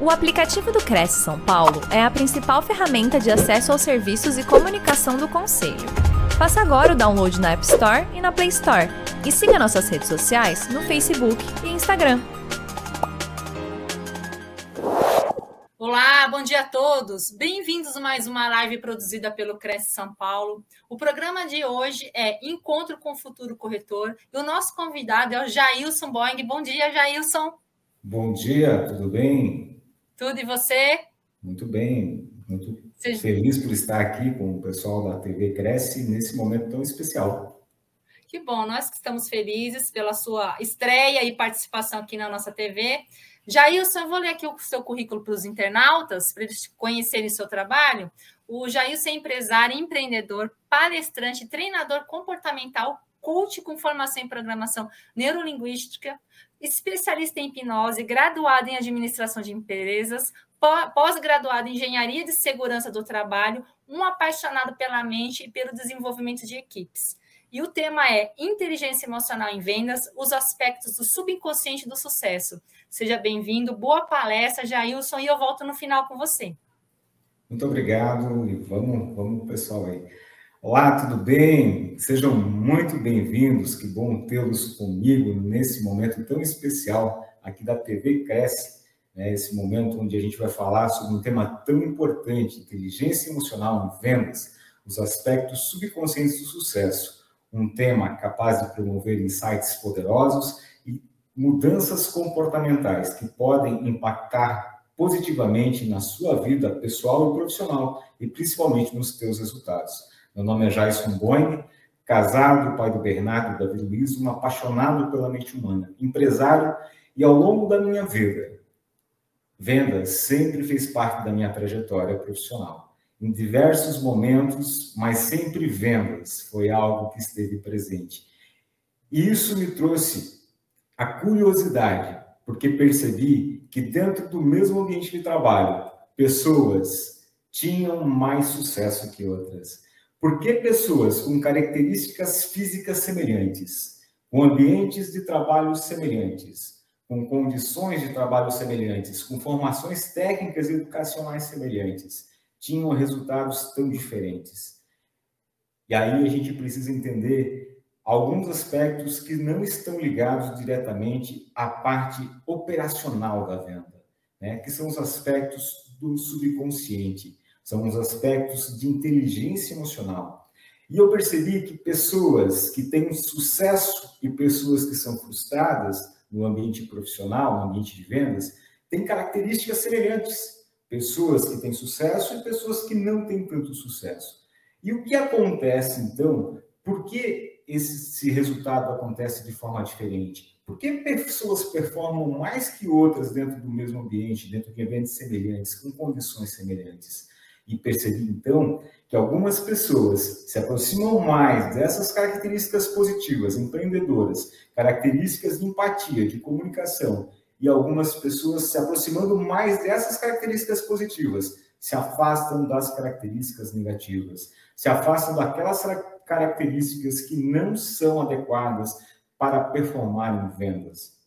O aplicativo do Cresce São Paulo é a principal ferramenta de acesso aos serviços e comunicação do Conselho. Faça agora o download na App Store e na Play Store. E siga nossas redes sociais no Facebook e Instagram. Olá, bom dia a todos. Bem-vindos a mais uma live produzida pelo Cresce São Paulo. O programa de hoje é Encontro com o Futuro Corretor e o nosso convidado é o Jailson Boing. Bom dia, Jailson. Bom dia, tudo bem? Tudo e você? Muito bem, muito Seja... feliz por estar aqui com o pessoal da TV Cresce nesse momento tão especial. Que bom, nós que estamos felizes pela sua estreia e participação aqui na nossa TV. Jailson, eu vou ler aqui o seu currículo para os internautas, para eles conhecerem o seu trabalho. O Jailson é empresário, empreendedor, palestrante, treinador comportamental, coach com formação em programação neurolinguística, especialista em hipnose, graduado em administração de empresas, pós-graduado em engenharia de segurança do trabalho, um apaixonado pela mente e pelo desenvolvimento de equipes. E o tema é Inteligência Emocional em Vendas, os aspectos do subconsciente do sucesso. Seja bem-vindo, boa palestra, Jailson, e eu volto no final com você. Muito obrigado e vamos, vamos pessoal aí. Olá, tudo bem? Sejam muito bem-vindos. Que bom tê-los comigo nesse momento tão especial aqui da TV Cresce, né? esse momento onde a gente vai falar sobre um tema tão importante, inteligência emocional em vendas, os aspectos subconscientes do sucesso, um tema capaz de promover insights poderosos e mudanças comportamentais que podem impactar positivamente na sua vida pessoal e profissional e principalmente nos seus resultados. Meu nome é Jason Boine, casado, pai do Bernardo e Davi Luiz, um apaixonado pela mente humana, empresário e ao longo da minha vida, vendas sempre fez parte da minha trajetória profissional. Em diversos momentos, mas sempre vendas foi algo que esteve presente. E isso me trouxe a curiosidade, porque percebi que dentro do mesmo ambiente de trabalho, pessoas tinham mais sucesso que outras. Por que pessoas com características físicas semelhantes, com ambientes de trabalho semelhantes, com condições de trabalho semelhantes, com formações técnicas e educacionais semelhantes, tinham resultados tão diferentes? E aí a gente precisa entender alguns aspectos que não estão ligados diretamente à parte operacional da venda, né? que são os aspectos do subconsciente são os aspectos de inteligência emocional. E eu percebi que pessoas que têm sucesso e pessoas que são frustradas no ambiente profissional, no ambiente de vendas, têm características semelhantes. Pessoas que têm sucesso e pessoas que não têm tanto sucesso. E o que acontece, então? Por que esse resultado acontece de forma diferente? Por que pessoas performam mais que outras dentro do mesmo ambiente, dentro de eventos semelhantes, com condições semelhantes? E percebi então que algumas pessoas se aproximam mais dessas características positivas, empreendedoras, características de empatia, de comunicação, e algumas pessoas se aproximando mais dessas características positivas, se afastam das características negativas, se afastam daquelas características que não são adequadas para performar em vendas.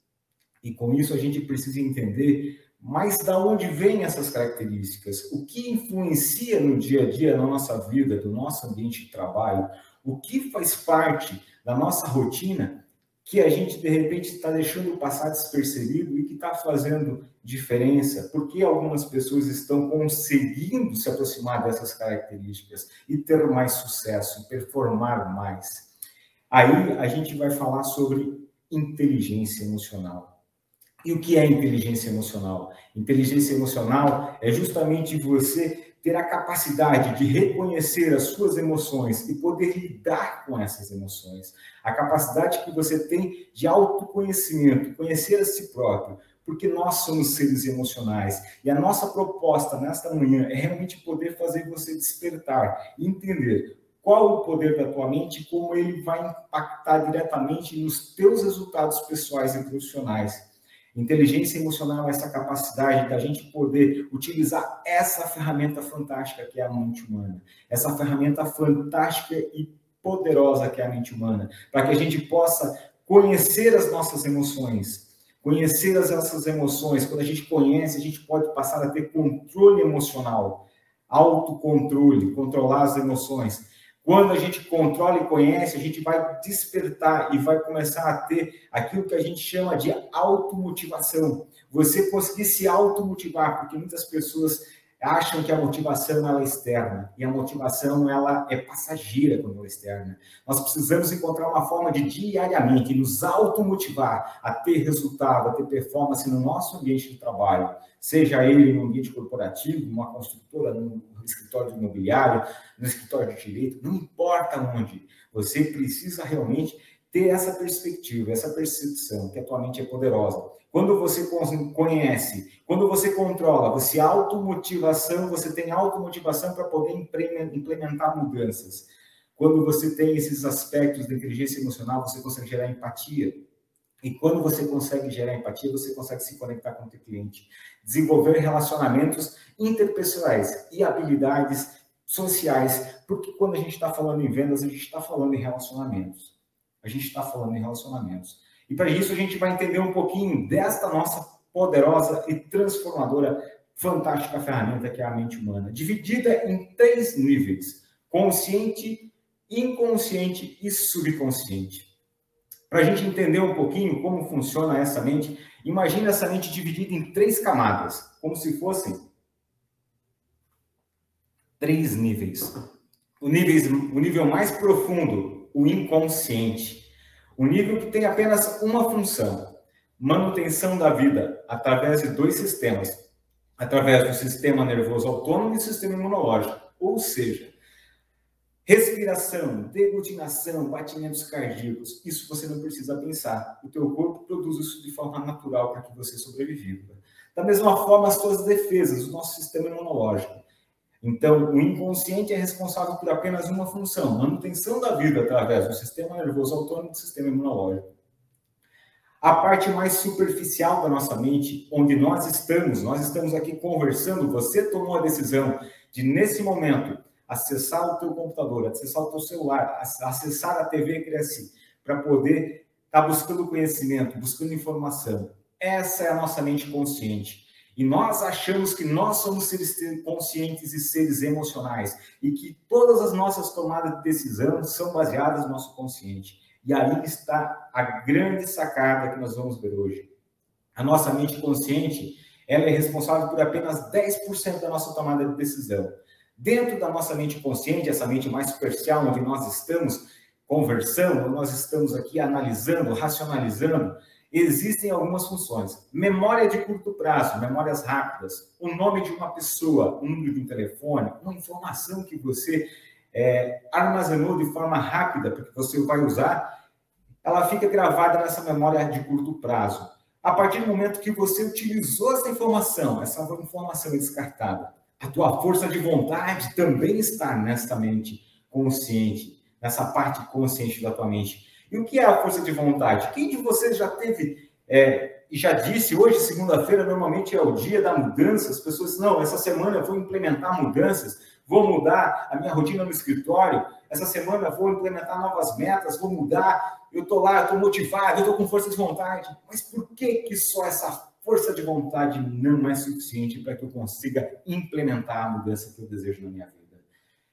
E com isso a gente precisa entender mas da onde vêm essas características? O que influencia no dia a dia, na nossa vida, do nosso ambiente de trabalho? O que faz parte da nossa rotina que a gente, de repente, está deixando passar despercebido e que está fazendo diferença? Por que algumas pessoas estão conseguindo se aproximar dessas características e ter mais sucesso, performar mais? Aí a gente vai falar sobre inteligência emocional. E o que é inteligência emocional? Inteligência emocional é justamente você ter a capacidade de reconhecer as suas emoções e poder lidar com essas emoções. A capacidade que você tem de autoconhecimento, conhecer a si próprio, porque nós somos seres emocionais. E a nossa proposta nesta manhã é realmente poder fazer você despertar entender qual o poder da tua mente e como ele vai impactar diretamente nos teus resultados pessoais e profissionais. Inteligência emocional é essa capacidade da gente poder utilizar essa ferramenta fantástica que é a mente humana, essa ferramenta fantástica e poderosa que é a mente humana, para que a gente possa conhecer as nossas emoções, Conhecer as nossas emoções, quando a gente conhece, a gente pode passar a ter controle emocional, autocontrole, controlar as emoções. Quando a gente controla e conhece, a gente vai despertar e vai começar a ter aquilo que a gente chama de automotivação. Você conseguir se automotivar, porque muitas pessoas acham que a motivação ela é externa e a motivação ela é passageira quando ela é externa. Nós precisamos encontrar uma forma de diariamente nos automotivar a ter resultado, a ter performance no nosso ambiente de trabalho, seja ele no ambiente corporativo, numa construtora, num escritório imobiliário, no escritório de direito, não importa onde, você precisa realmente ter essa perspectiva, essa percepção que a tua mente é poderosa. Quando você conhece, quando você controla, você automotivação, você tem automotivação para poder implementar mudanças. Quando você tem esses aspectos da inteligência emocional, você consegue gerar empatia. E quando você consegue gerar empatia, você consegue se conectar com o teu cliente, desenvolver relacionamentos interpessoais e habilidades sociais, porque quando a gente está falando em vendas, a gente está falando em relacionamentos. A gente está falando em relacionamentos. E para isso a gente vai entender um pouquinho desta nossa poderosa e transformadora, fantástica ferramenta que é a mente humana, dividida em três níveis: consciente, inconsciente e subconsciente. Para a gente entender um pouquinho como funciona essa mente, imagine essa mente dividida em três camadas, como se fossem três níveis. O nível, o nível mais profundo, o inconsciente. O nível que tem apenas uma função, manutenção da vida através de dois sistemas, através do sistema nervoso autônomo e sistema imunológico. Ou seja, Respiração, deglutinação, batimentos cardíacos, isso você não precisa pensar. O teu corpo produz isso de forma natural para que você sobreviva. Da mesma forma, as suas defesas, o nosso sistema imunológico. Então, o inconsciente é responsável por apenas uma função, manutenção da vida através do sistema nervoso autônomo e do sistema imunológico. A parte mais superficial da nossa mente, onde nós estamos, nós estamos aqui conversando, você tomou a decisão de, nesse momento, acessar o teu computador, acessar o teu celular, acessar a TV Cresce, para poder estar tá buscando conhecimento, buscando informação. Essa é a nossa mente consciente. E nós achamos que nós somos seres conscientes e seres emocionais e que todas as nossas tomadas de decisão são baseadas no nosso consciente. E aí está a grande sacada que nós vamos ver hoje. A nossa mente consciente, ela é responsável por apenas 10% da nossa tomada de decisão. Dentro da nossa mente consciente, essa mente mais superficial, onde nós estamos conversando, nós estamos aqui analisando, racionalizando, existem algumas funções. Memória de curto prazo, memórias rápidas, o nome de uma pessoa, um número de um telefone, uma informação que você é, armazenou de forma rápida, porque você vai usar, ela fica gravada nessa memória de curto prazo. A partir do momento que você utilizou essa informação, essa informação é descartada. A tua força de vontade também está nessa mente consciente, nessa parte consciente da tua mente. E o que é a força de vontade? Quem de vocês já teve é, e já disse, hoje, segunda-feira, normalmente é o dia da mudança. As pessoas, não, essa semana eu vou implementar mudanças, vou mudar a minha rotina no escritório, essa semana eu vou implementar novas metas, vou mudar, eu estou lá, estou motivado, estou com força de vontade. Mas por que, que só essa força de vontade não é suficiente para que eu consiga implementar a mudança que eu desejo na minha vida.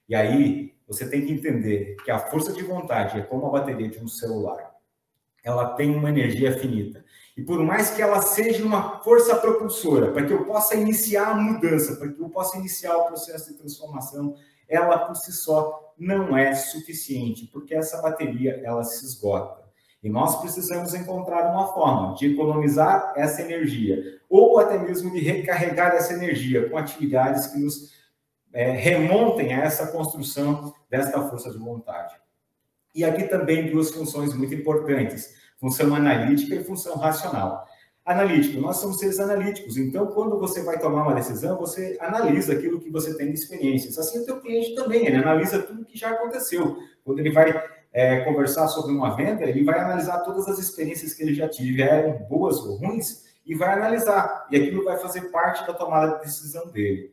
E aí, você tem que entender que a força de vontade é como a bateria de um celular. Ela tem uma energia finita. E por mais que ela seja uma força propulsora, para que eu possa iniciar a mudança, para que eu possa iniciar o processo de transformação, ela por si só não é suficiente, porque essa bateria ela se esgota. E nós precisamos encontrar uma forma de economizar essa energia, ou até mesmo de recarregar essa energia com atividades que nos é, remontem a essa construção desta força de vontade. E aqui também duas funções muito importantes: função analítica e função racional. Analítico, nós somos seres analíticos, então quando você vai tomar uma decisão, você analisa aquilo que você tem de experiências. Assim o teu cliente também, ele analisa tudo que já aconteceu. Quando ele vai é, conversar sobre uma venda, ele vai analisar todas as experiências que ele já tiveram, boas ou ruins, e vai analisar. E aquilo vai fazer parte da tomada de decisão dele.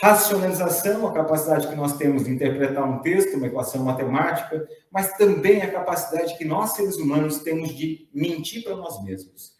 Racionalização, a capacidade que nós temos de interpretar um texto, uma equação matemática, mas também a capacidade que nós, seres humanos, temos de mentir para nós mesmos.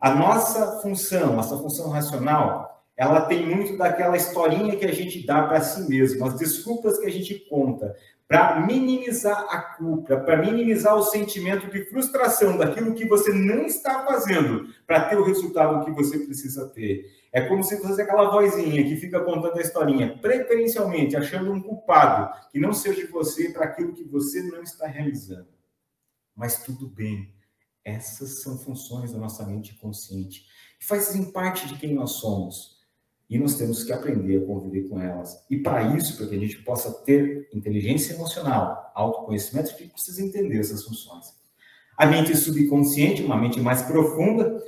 A nossa função, nossa função racional, ela tem muito daquela historinha que a gente dá para si mesmo, as desculpas que a gente conta, para minimizar a culpa, para minimizar o sentimento de frustração daquilo que você não está fazendo para ter o resultado que você precisa ter. É como se fosse aquela vozinha que fica contando a historinha, preferencialmente achando um culpado que não seja você para aquilo que você não está realizando. Mas tudo bem, essas são funções da nossa mente consciente, fazem parte de quem nós somos e nós temos que aprender a conviver com elas. E para isso, para que a gente possa ter inteligência emocional, autoconhecimento, a gente precisa entender essas funções. A mente subconsciente, uma mente mais profunda,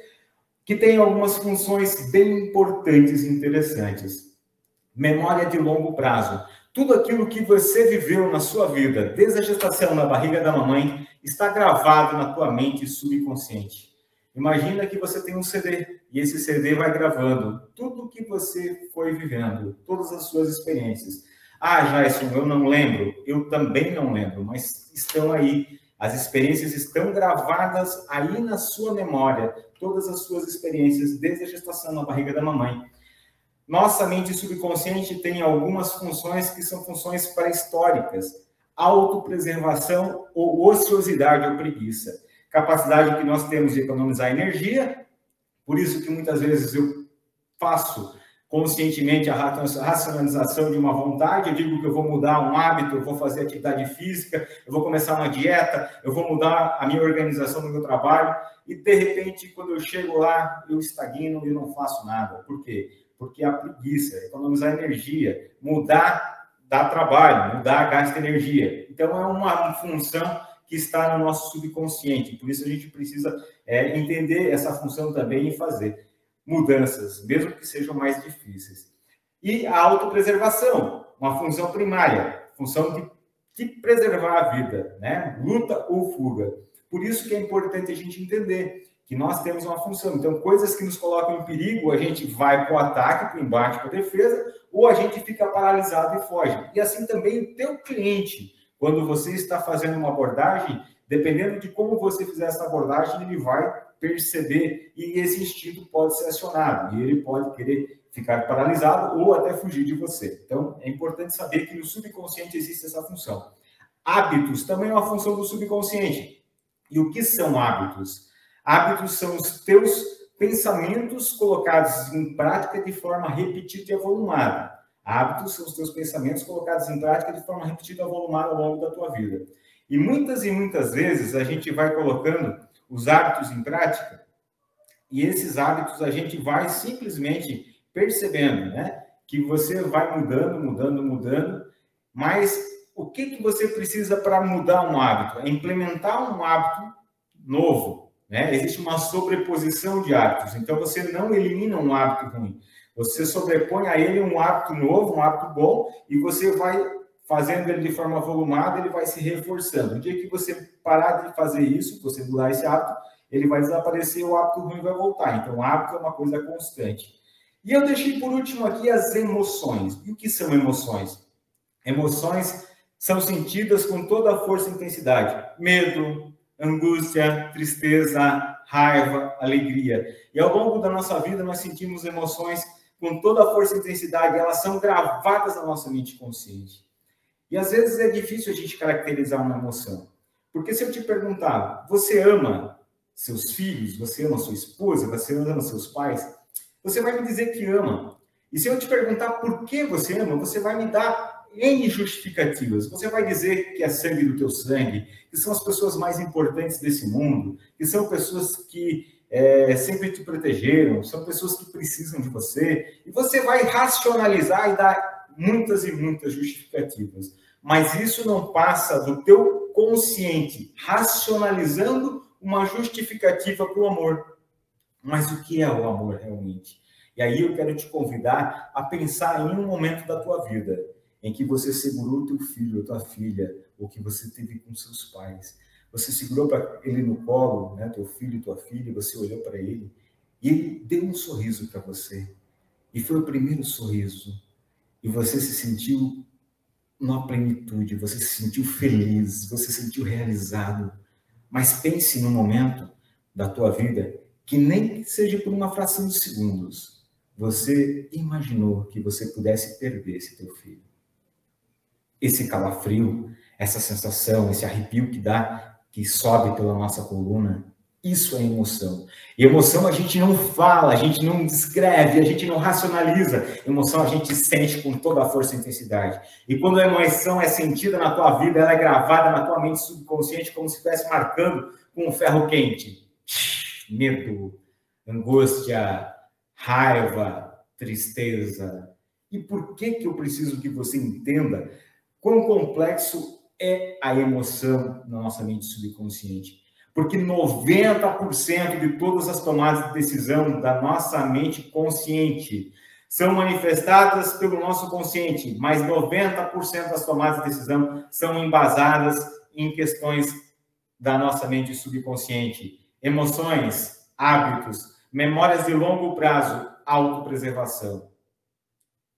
que tem algumas funções bem importantes e interessantes. Memória de longo prazo. Tudo aquilo que você viveu na sua vida, desde a gestação na barriga da mamãe, está gravado na tua mente subconsciente. Imagina que você tem um CD e esse CD vai gravando tudo que você foi vivendo, todas as suas experiências. Ah, Jason, eu não lembro. Eu também não lembro, mas estão aí. As experiências estão gravadas aí na sua memória, todas as suas experiências, desde a gestação na barriga da mamãe. Nossa mente subconsciente tem algumas funções que são funções pré-históricas: autopreservação ou ociosidade ou preguiça capacidade que nós temos de economizar energia, por isso que muitas vezes eu faço conscientemente a racionalização de uma vontade, eu digo que eu vou mudar um hábito, eu vou fazer atividade física, eu vou começar uma dieta, eu vou mudar a minha organização do meu trabalho, e de repente, quando eu chego lá, eu estagno e não faço nada. Por quê? Porque a preguiça, economizar energia, mudar dá trabalho, mudar gasta energia. Então, é uma função que está no nosso subconsciente. Por isso a gente precisa é, entender essa função também e fazer mudanças, mesmo que sejam mais difíceis. E a autopreservação, uma função primária, função de, de preservar a vida, né? Luta ou fuga. Por isso que é importante a gente entender que nós temos uma função. Então, coisas que nos colocam em perigo, a gente vai para o ataque, para o embate, para a defesa, ou a gente fica paralisado e foge. E assim também o teu cliente quando você está fazendo uma abordagem, dependendo de como você fizer essa abordagem, ele vai perceber e esse instinto pode ser acionado e ele pode querer ficar paralisado ou até fugir de você. Então, é importante saber que no subconsciente existe essa função. Hábitos também é uma função do subconsciente. E o que são hábitos? Hábitos são os teus pensamentos colocados em prática de forma repetida e avolumada. Hábitos são os teus pensamentos colocados em prática de forma repetida, volumada ao longo da tua vida. E muitas e muitas vezes a gente vai colocando os hábitos em prática e esses hábitos a gente vai simplesmente percebendo, né? Que você vai mudando, mudando, mudando, mas o que, que você precisa para mudar um hábito? É implementar um hábito novo, né? Existe uma sobreposição de hábitos, então você não elimina um hábito ruim, você sobrepõe a ele um hábito novo, um hábito bom, e você vai fazendo ele de forma volumada, ele vai se reforçando. No dia que você parar de fazer isso, você mudar esse hábito, ele vai desaparecer, o hábito ruim vai voltar. Então, o hábito é uma coisa constante. E eu deixei por último aqui as emoções. E o que são emoções? Emoções são sentidas com toda a força e intensidade. Medo, angústia, tristeza, raiva, alegria. E ao longo da nossa vida nós sentimos emoções com toda a força e intensidade, elas são gravadas na nossa mente consciente. E às vezes é difícil a gente caracterizar uma emoção. Porque se eu te perguntar, você ama seus filhos, você ama sua esposa, você ama seus pais, você vai me dizer que ama. E se eu te perguntar por que você ama, você vai me dar N justificativas. Você vai dizer que é sangue do teu sangue, que são as pessoas mais importantes desse mundo, que são pessoas que é, sempre te protegeram, são pessoas que precisam de você, e você vai racionalizar e dar muitas e muitas justificativas. Mas isso não passa do teu consciente racionalizando uma justificativa para o amor. Mas o que é o amor realmente? E aí eu quero te convidar a pensar em um momento da tua vida em que você segurou teu filho ou tua filha, ou que você teve com seus pais, você segurou para ele no colo, né, teu filho e tua filha, você olhou para ele e ele deu um sorriso para você. E foi o primeiro sorriso. E você se sentiu numa plenitude, você se sentiu feliz, você se sentiu realizado. Mas pense no momento da tua vida que nem seja por uma fração de segundos, você imaginou que você pudesse perder esse teu filho. Esse calafrio, essa sensação, esse arrepio que dá, que sobe pela nossa coluna, isso é emoção. E emoção a gente não fala, a gente não descreve, a gente não racionaliza. Emoção a gente sente com toda a força e intensidade. E quando a emoção é sentida na tua vida, ela é gravada na tua mente subconsciente como se estivesse marcando com um ferro quente. Medo, angústia, raiva, tristeza. E por que que eu preciso que você entenda quão complexo é a emoção na nossa mente subconsciente? porque 90% de todas as tomadas de decisão da nossa mente consciente são manifestadas pelo nosso consciente, mas 90% das tomadas de decisão são embasadas em questões da nossa mente subconsciente, emoções, hábitos, memórias de longo prazo, autopreservação.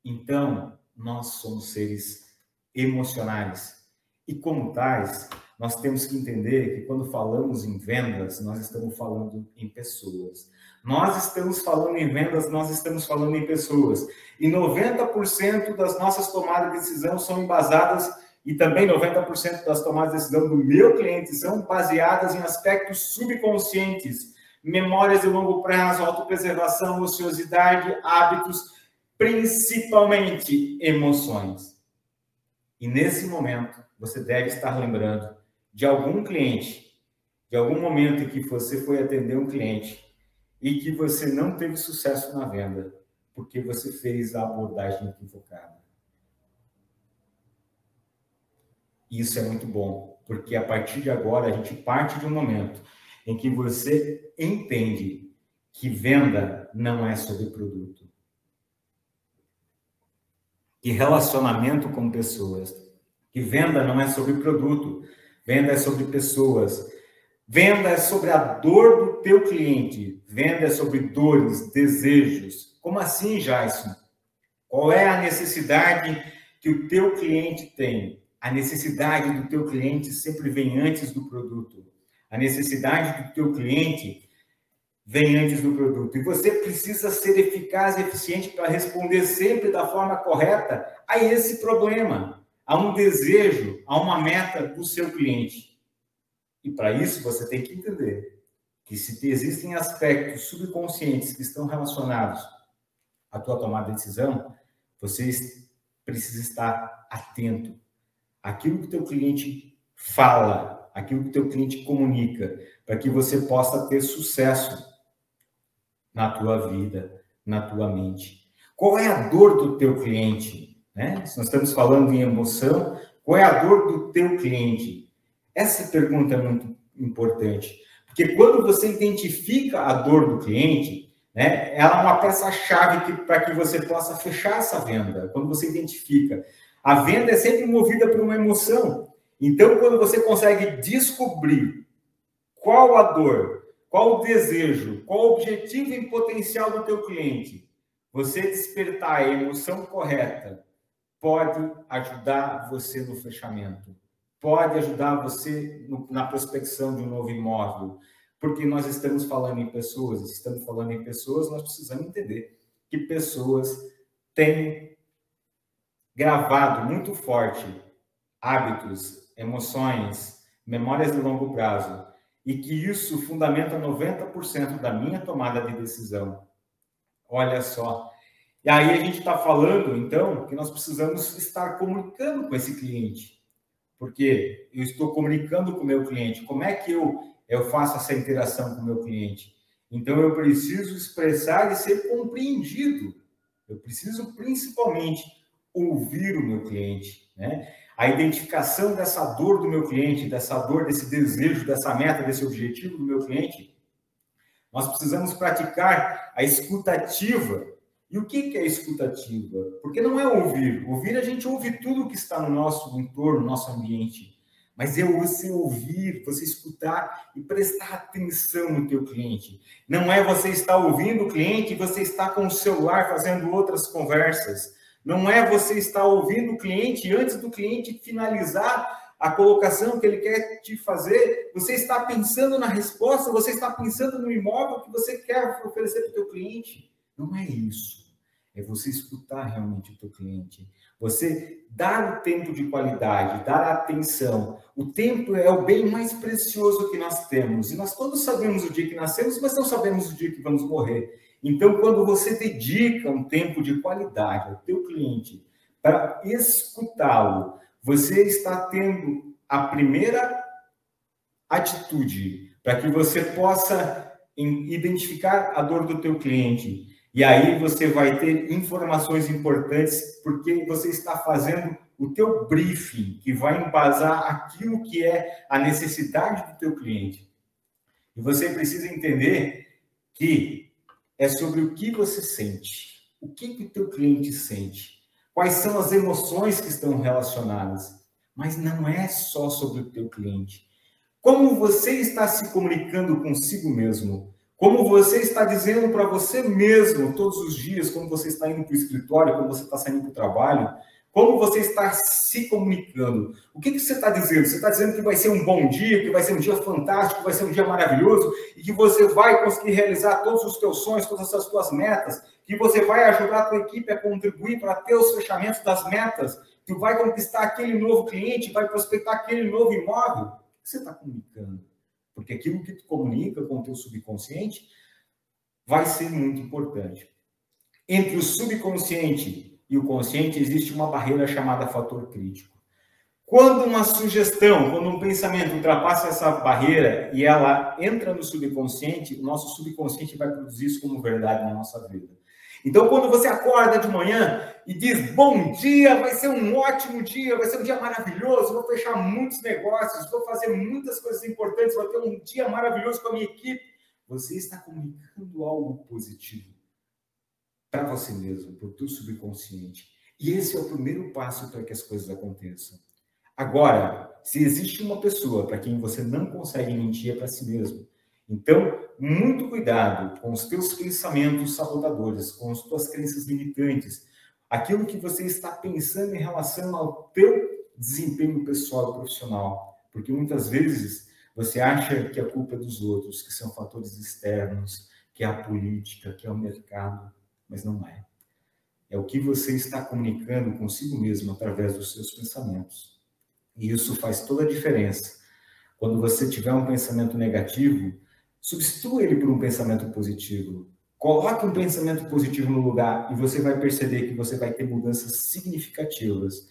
Então, nós somos seres emocionais e como tais, nós temos que entender que quando falamos em vendas, nós estamos falando em pessoas. Nós estamos falando em vendas, nós estamos falando em pessoas. E 90% das nossas tomadas de decisão são embasadas, e também 90% das tomadas de decisão do meu cliente são baseadas em aspectos subconscientes, memórias de longo prazo, autopreservação, ociosidade, hábitos, principalmente emoções. E nesse momento, você deve estar lembrando de algum cliente, de algum momento em que você foi atender um cliente e que você não teve sucesso na venda, porque você fez a abordagem equivocada. Isso é muito bom, porque a partir de agora a gente parte de um momento em que você entende que venda não é sobre produto. Que relacionamento com pessoas, que venda não é sobre produto, Venda é sobre pessoas. Venda é sobre a dor do teu cliente. Venda é sobre dores, desejos. Como assim, Jason? Qual é a necessidade que o teu cliente tem? A necessidade do teu cliente sempre vem antes do produto. A necessidade do teu cliente vem antes do produto. E você precisa ser eficaz e eficiente para responder sempre da forma correta a esse problema a um desejo, a uma meta do seu cliente. E para isso você tem que entender que se existem aspectos subconscientes que estão relacionados à tua tomada de decisão, você precisa estar atento àquilo que teu cliente fala, aquilo que teu cliente comunica, para que você possa ter sucesso na tua vida, na tua mente. Qual é a dor do teu cliente? Né? Se nós estamos falando em emoção, qual é a dor do teu cliente? Essa pergunta é muito importante, porque quando você identifica a dor do cliente, né, ela é uma peça-chave para que você possa fechar essa venda. Quando você identifica, a venda é sempre movida por uma emoção. Então, quando você consegue descobrir qual a dor, qual o desejo, qual o objetivo em potencial do teu cliente, você despertar a emoção correta pode ajudar você no fechamento, pode ajudar você no, na prospecção de um novo imóvel, porque nós estamos falando em pessoas, estamos falando em pessoas, nós precisamos entender que pessoas têm gravado muito forte hábitos, emoções, memórias de longo prazo, e que isso fundamenta 90% da minha tomada de decisão. Olha só, e aí a gente está falando, então, que nós precisamos estar comunicando com esse cliente. Porque eu estou comunicando com o meu cliente. Como é que eu, eu faço essa interação com o meu cliente? Então, eu preciso expressar e ser compreendido. Eu preciso, principalmente, ouvir o meu cliente. Né? A identificação dessa dor do meu cliente, dessa dor, desse desejo, dessa meta, desse objetivo do meu cliente. Nós precisamos praticar a escutativa e o que é escutativa? Porque não é ouvir. Ouvir, a gente ouve tudo que está no nosso entorno, no nosso ambiente. Mas é você ouvir, você escutar e prestar atenção no teu cliente. Não é você estar ouvindo o cliente e você está com o celular fazendo outras conversas. Não é você estar ouvindo o cliente e antes do cliente finalizar a colocação que ele quer te fazer, você está pensando na resposta, você está pensando no imóvel que você quer oferecer para o teu cliente. Não é isso. É você escutar realmente o teu cliente. Você dar o tempo de qualidade, dar atenção. O tempo é o bem mais precioso que nós temos. E nós todos sabemos o dia que nascemos, mas não sabemos o dia que vamos morrer. Então, quando você dedica um tempo de qualidade ao teu cliente para escutá-lo, você está tendo a primeira atitude para que você possa identificar a dor do teu cliente. E aí você vai ter informações importantes porque você está fazendo o teu briefing, que vai embasar aquilo que é a necessidade do teu cliente. E você precisa entender que é sobre o que você sente. O que, que teu cliente sente? Quais são as emoções que estão relacionadas? Mas não é só sobre o teu cliente. Como você está se comunicando consigo mesmo? Como você está dizendo para você mesmo todos os dias, quando você está indo para o escritório, quando você está saindo para o trabalho, como você está se comunicando? O que, que você está dizendo? Você está dizendo que vai ser um bom dia, que vai ser um dia fantástico, que vai ser um dia maravilhoso e que você vai conseguir realizar todos os teus sonhos, todas as suas metas, que você vai ajudar a tua equipe a contribuir para ter os fechamentos das metas, que vai conquistar aquele novo cliente, vai prospectar aquele novo imóvel. O que você está comunicando? Porque aquilo que tu comunica com o teu subconsciente vai ser muito importante. Entre o subconsciente e o consciente existe uma barreira chamada fator crítico. Quando uma sugestão, quando um pensamento ultrapassa essa barreira e ela entra no subconsciente, o nosso subconsciente vai produzir isso como verdade na nossa vida. Então, quando você acorda de manhã e diz bom dia, vai ser um ótimo dia, vai ser um dia maravilhoso, vou fechar muitos negócios, vou fazer muitas coisas importantes, vou ter um dia maravilhoso com a minha equipe, você está comunicando algo positivo para você mesmo, para o teu subconsciente. E esse é o primeiro passo para que as coisas aconteçam. Agora, se existe uma pessoa para quem você não consegue mentir é para si mesmo. Então, muito cuidado com os teus pensamentos sabotadores, com as tuas crenças limitantes, aquilo que você está pensando em relação ao teu desempenho pessoal e profissional, porque muitas vezes você acha que a culpa é dos outros, que são fatores externos, que é a política, que é o mercado, mas não é. É o que você está comunicando consigo mesmo através dos seus pensamentos. E isso faz toda a diferença. Quando você tiver um pensamento negativo, Substitua ele por um pensamento positivo. Coloque um pensamento positivo no lugar e você vai perceber que você vai ter mudanças significativas.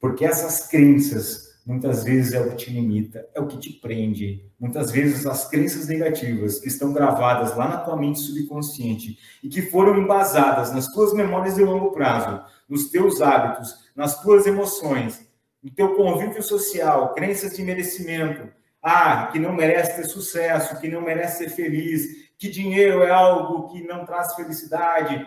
Porque essas crenças, muitas vezes, é o que te limita, é o que te prende. Muitas vezes, as crenças negativas que estão gravadas lá na tua mente subconsciente e que foram embasadas nas tuas memórias de longo prazo, nos teus hábitos, nas tuas emoções, no teu convívio social, crenças de merecimento, ah, que não merece ter sucesso, que não merece ser feliz, que dinheiro é algo que não traz felicidade.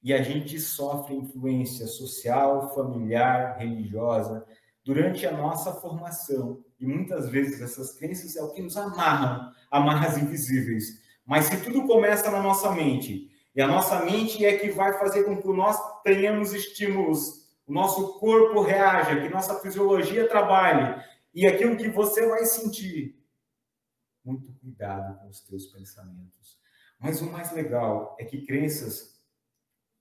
E a gente sofre influência social, familiar, religiosa durante a nossa formação. E muitas vezes essas crenças é o que nos amarram, amarras invisíveis. Mas se tudo começa na nossa mente, e a nossa mente é que vai fazer com que nós tenhamos estímulos, o nosso corpo reaja, que nossa fisiologia trabalhe, e aquilo que você vai sentir. Muito cuidado com os teus pensamentos. Mas o mais legal é que crenças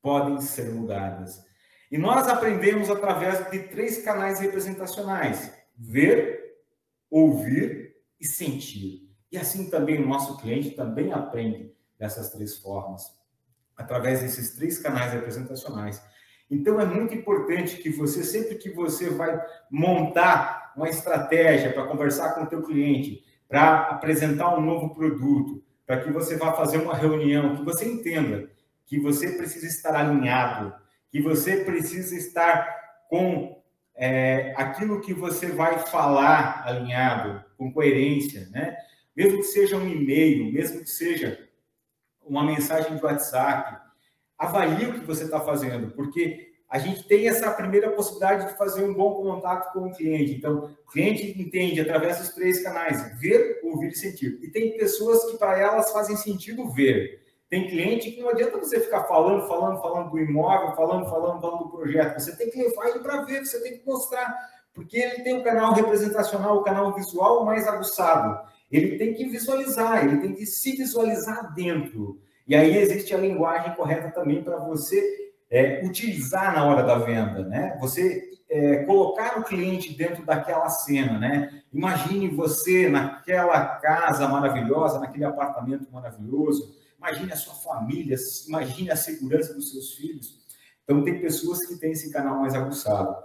podem ser mudadas. E nós aprendemos através de três canais representacionais: ver, ouvir e sentir. E assim também o nosso cliente também aprende dessas três formas, através desses três canais representacionais. Então é muito importante que você, sempre que você vai montar uma estratégia para conversar com o teu cliente, para apresentar um novo produto, para que você vá fazer uma reunião, que você entenda que você precisa estar alinhado, que você precisa estar com é, aquilo que você vai falar alinhado, com coerência, né? Mesmo que seja um e-mail, mesmo que seja uma mensagem de WhatsApp, avalie o que você está fazendo, porque a gente tem essa primeira possibilidade de fazer um bom contato com o cliente. Então, o cliente entende através dos três canais: ver, ouvir e sentir. E tem pessoas que para elas fazem sentido ver. Tem cliente que não adianta você ficar falando, falando, falando do imóvel, falando, falando, falando do projeto. Você tem que levar ele para ver, você tem que mostrar. Porque ele tem o canal representacional, o canal visual mais aguçado. Ele tem que visualizar, ele tem que se visualizar dentro. E aí existe a linguagem correta também para você é, utilizar na hora da venda, né? Você é, colocar o cliente dentro daquela cena, né? Imagine você naquela casa maravilhosa, naquele apartamento maravilhoso. Imagine a sua família, imagine a segurança dos seus filhos. Então tem pessoas que têm esse canal mais aguçado.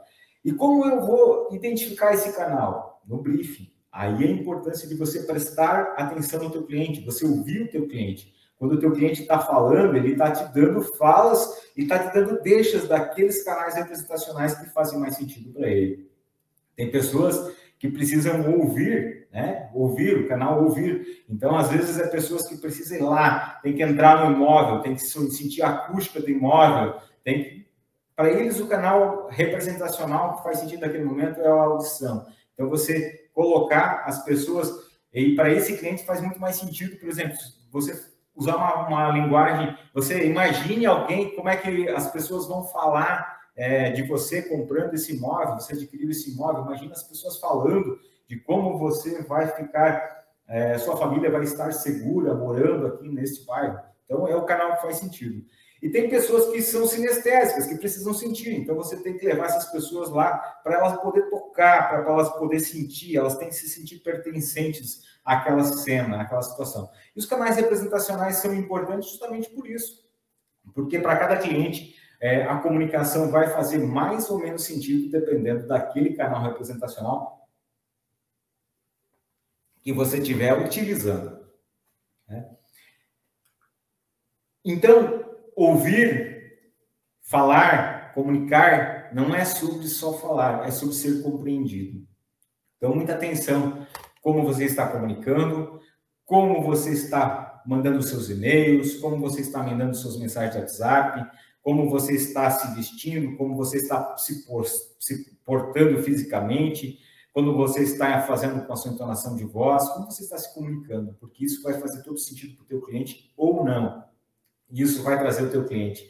E como eu vou identificar esse canal? No briefing. Aí a importância de você prestar atenção no teu cliente, você ouvir o teu cliente. Quando o teu cliente está falando, ele está te dando falas e está te dando deixas daqueles canais representacionais que fazem mais sentido para ele. Tem pessoas que precisam ouvir, né? Ouvir, o canal ouvir. Então, às vezes, é pessoas que precisam ir lá, tem que entrar no imóvel, tem que sentir a acústica do imóvel, tem que... Para eles, o canal representacional que faz sentido naquele momento é a audição. Então, você colocar as pessoas. E para esse cliente faz muito mais sentido, por exemplo, você usar uma, uma linguagem. Você imagine alguém, como é que as pessoas vão falar é, de você comprando esse imóvel, você adquiriu esse imóvel. Imagina as pessoas falando de como você vai ficar, é, sua família vai estar segura morando aqui neste bairro. Então, é o canal que faz sentido. E tem pessoas que são sinestésicas, que precisam sentir. Então você tem que levar essas pessoas lá para elas poder tocar, para elas poder sentir, elas têm que se sentir pertencentes àquela cena, àquela situação. E os canais representacionais são importantes justamente por isso. Porque para cada cliente é, a comunicação vai fazer mais ou menos sentido dependendo daquele canal representacional que você estiver utilizando. Né? Então, ouvir, falar, comunicar, não é sobre só falar, é sobre ser compreendido. Então, muita atenção como você está comunicando, como você está mandando seus e-mails, como você está mandando suas mensagens de WhatsApp, como você está se vestindo, como você está se, por, se portando fisicamente, quando você está fazendo com a sua entonação de voz, como você está se comunicando, porque isso vai fazer todo sentido para o teu cliente ou não isso vai trazer o teu cliente.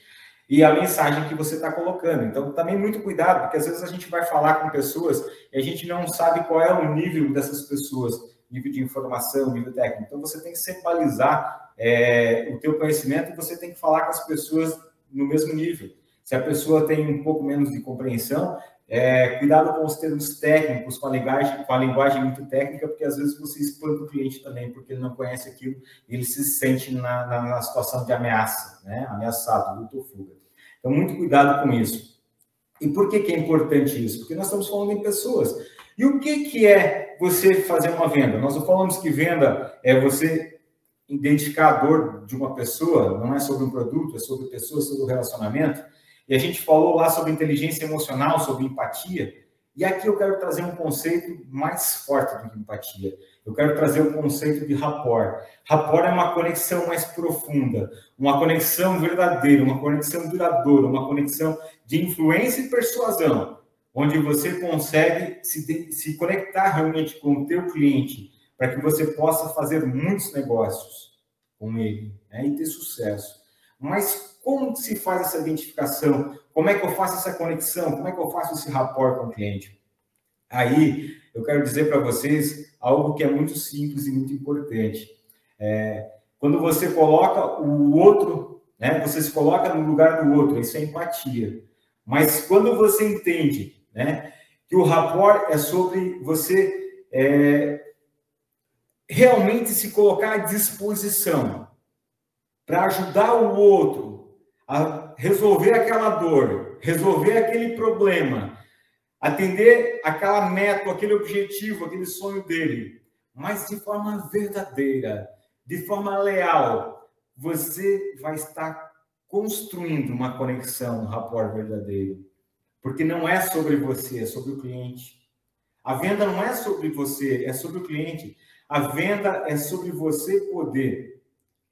E a mensagem que você está colocando. Então, também muito cuidado, porque às vezes a gente vai falar com pessoas e a gente não sabe qual é o nível dessas pessoas, nível de informação, nível técnico. Então, você tem que sempre balizar é, o teu conhecimento e você tem que falar com as pessoas no mesmo nível. Se a pessoa tem um pouco menos de compreensão, é, cuidado com os termos técnicos, com a, linguagem, com a linguagem muito técnica, porque às vezes você espanta o cliente também, porque ele não conhece aquilo e ele se sente na, na, na situação de ameaça, né? ameaçado, luta ou fuga. Então, muito cuidado com isso. E por que, que é importante isso? Porque nós estamos falando em pessoas. E o que, que é você fazer uma venda? Nós não falamos que venda é você identificar a dor de uma pessoa, não é sobre um produto, é sobre pessoas, sobre o relacionamento. E a gente falou lá sobre inteligência emocional, sobre empatia. E aqui eu quero trazer um conceito mais forte do que empatia. Eu quero trazer o conceito de rapport. Rapport é uma conexão mais profunda, uma conexão verdadeira, uma conexão duradoura, uma conexão de influência e persuasão, onde você consegue se, se conectar realmente com o teu cliente para que você possa fazer muitos negócios com ele né, e ter sucesso. Mas como se faz essa identificação? Como é que eu faço essa conexão? Como é que eu faço esse rapport com o cliente? Aí, eu quero dizer para vocês algo que é muito simples e muito importante. É, quando você coloca o outro, né, você se coloca no lugar do outro, isso é empatia. Mas quando você entende né, que o rapport é sobre você é, realmente se colocar à disposição para ajudar o outro, a resolver aquela dor, resolver aquele problema, atender aquela meta, aquele objetivo, aquele sonho dele, mas de forma verdadeira, de forma leal, você vai estar construindo uma conexão, um rapport verdadeiro. Porque não é sobre você, é sobre o cliente. A venda não é sobre você, é sobre o cliente. A venda é sobre você poder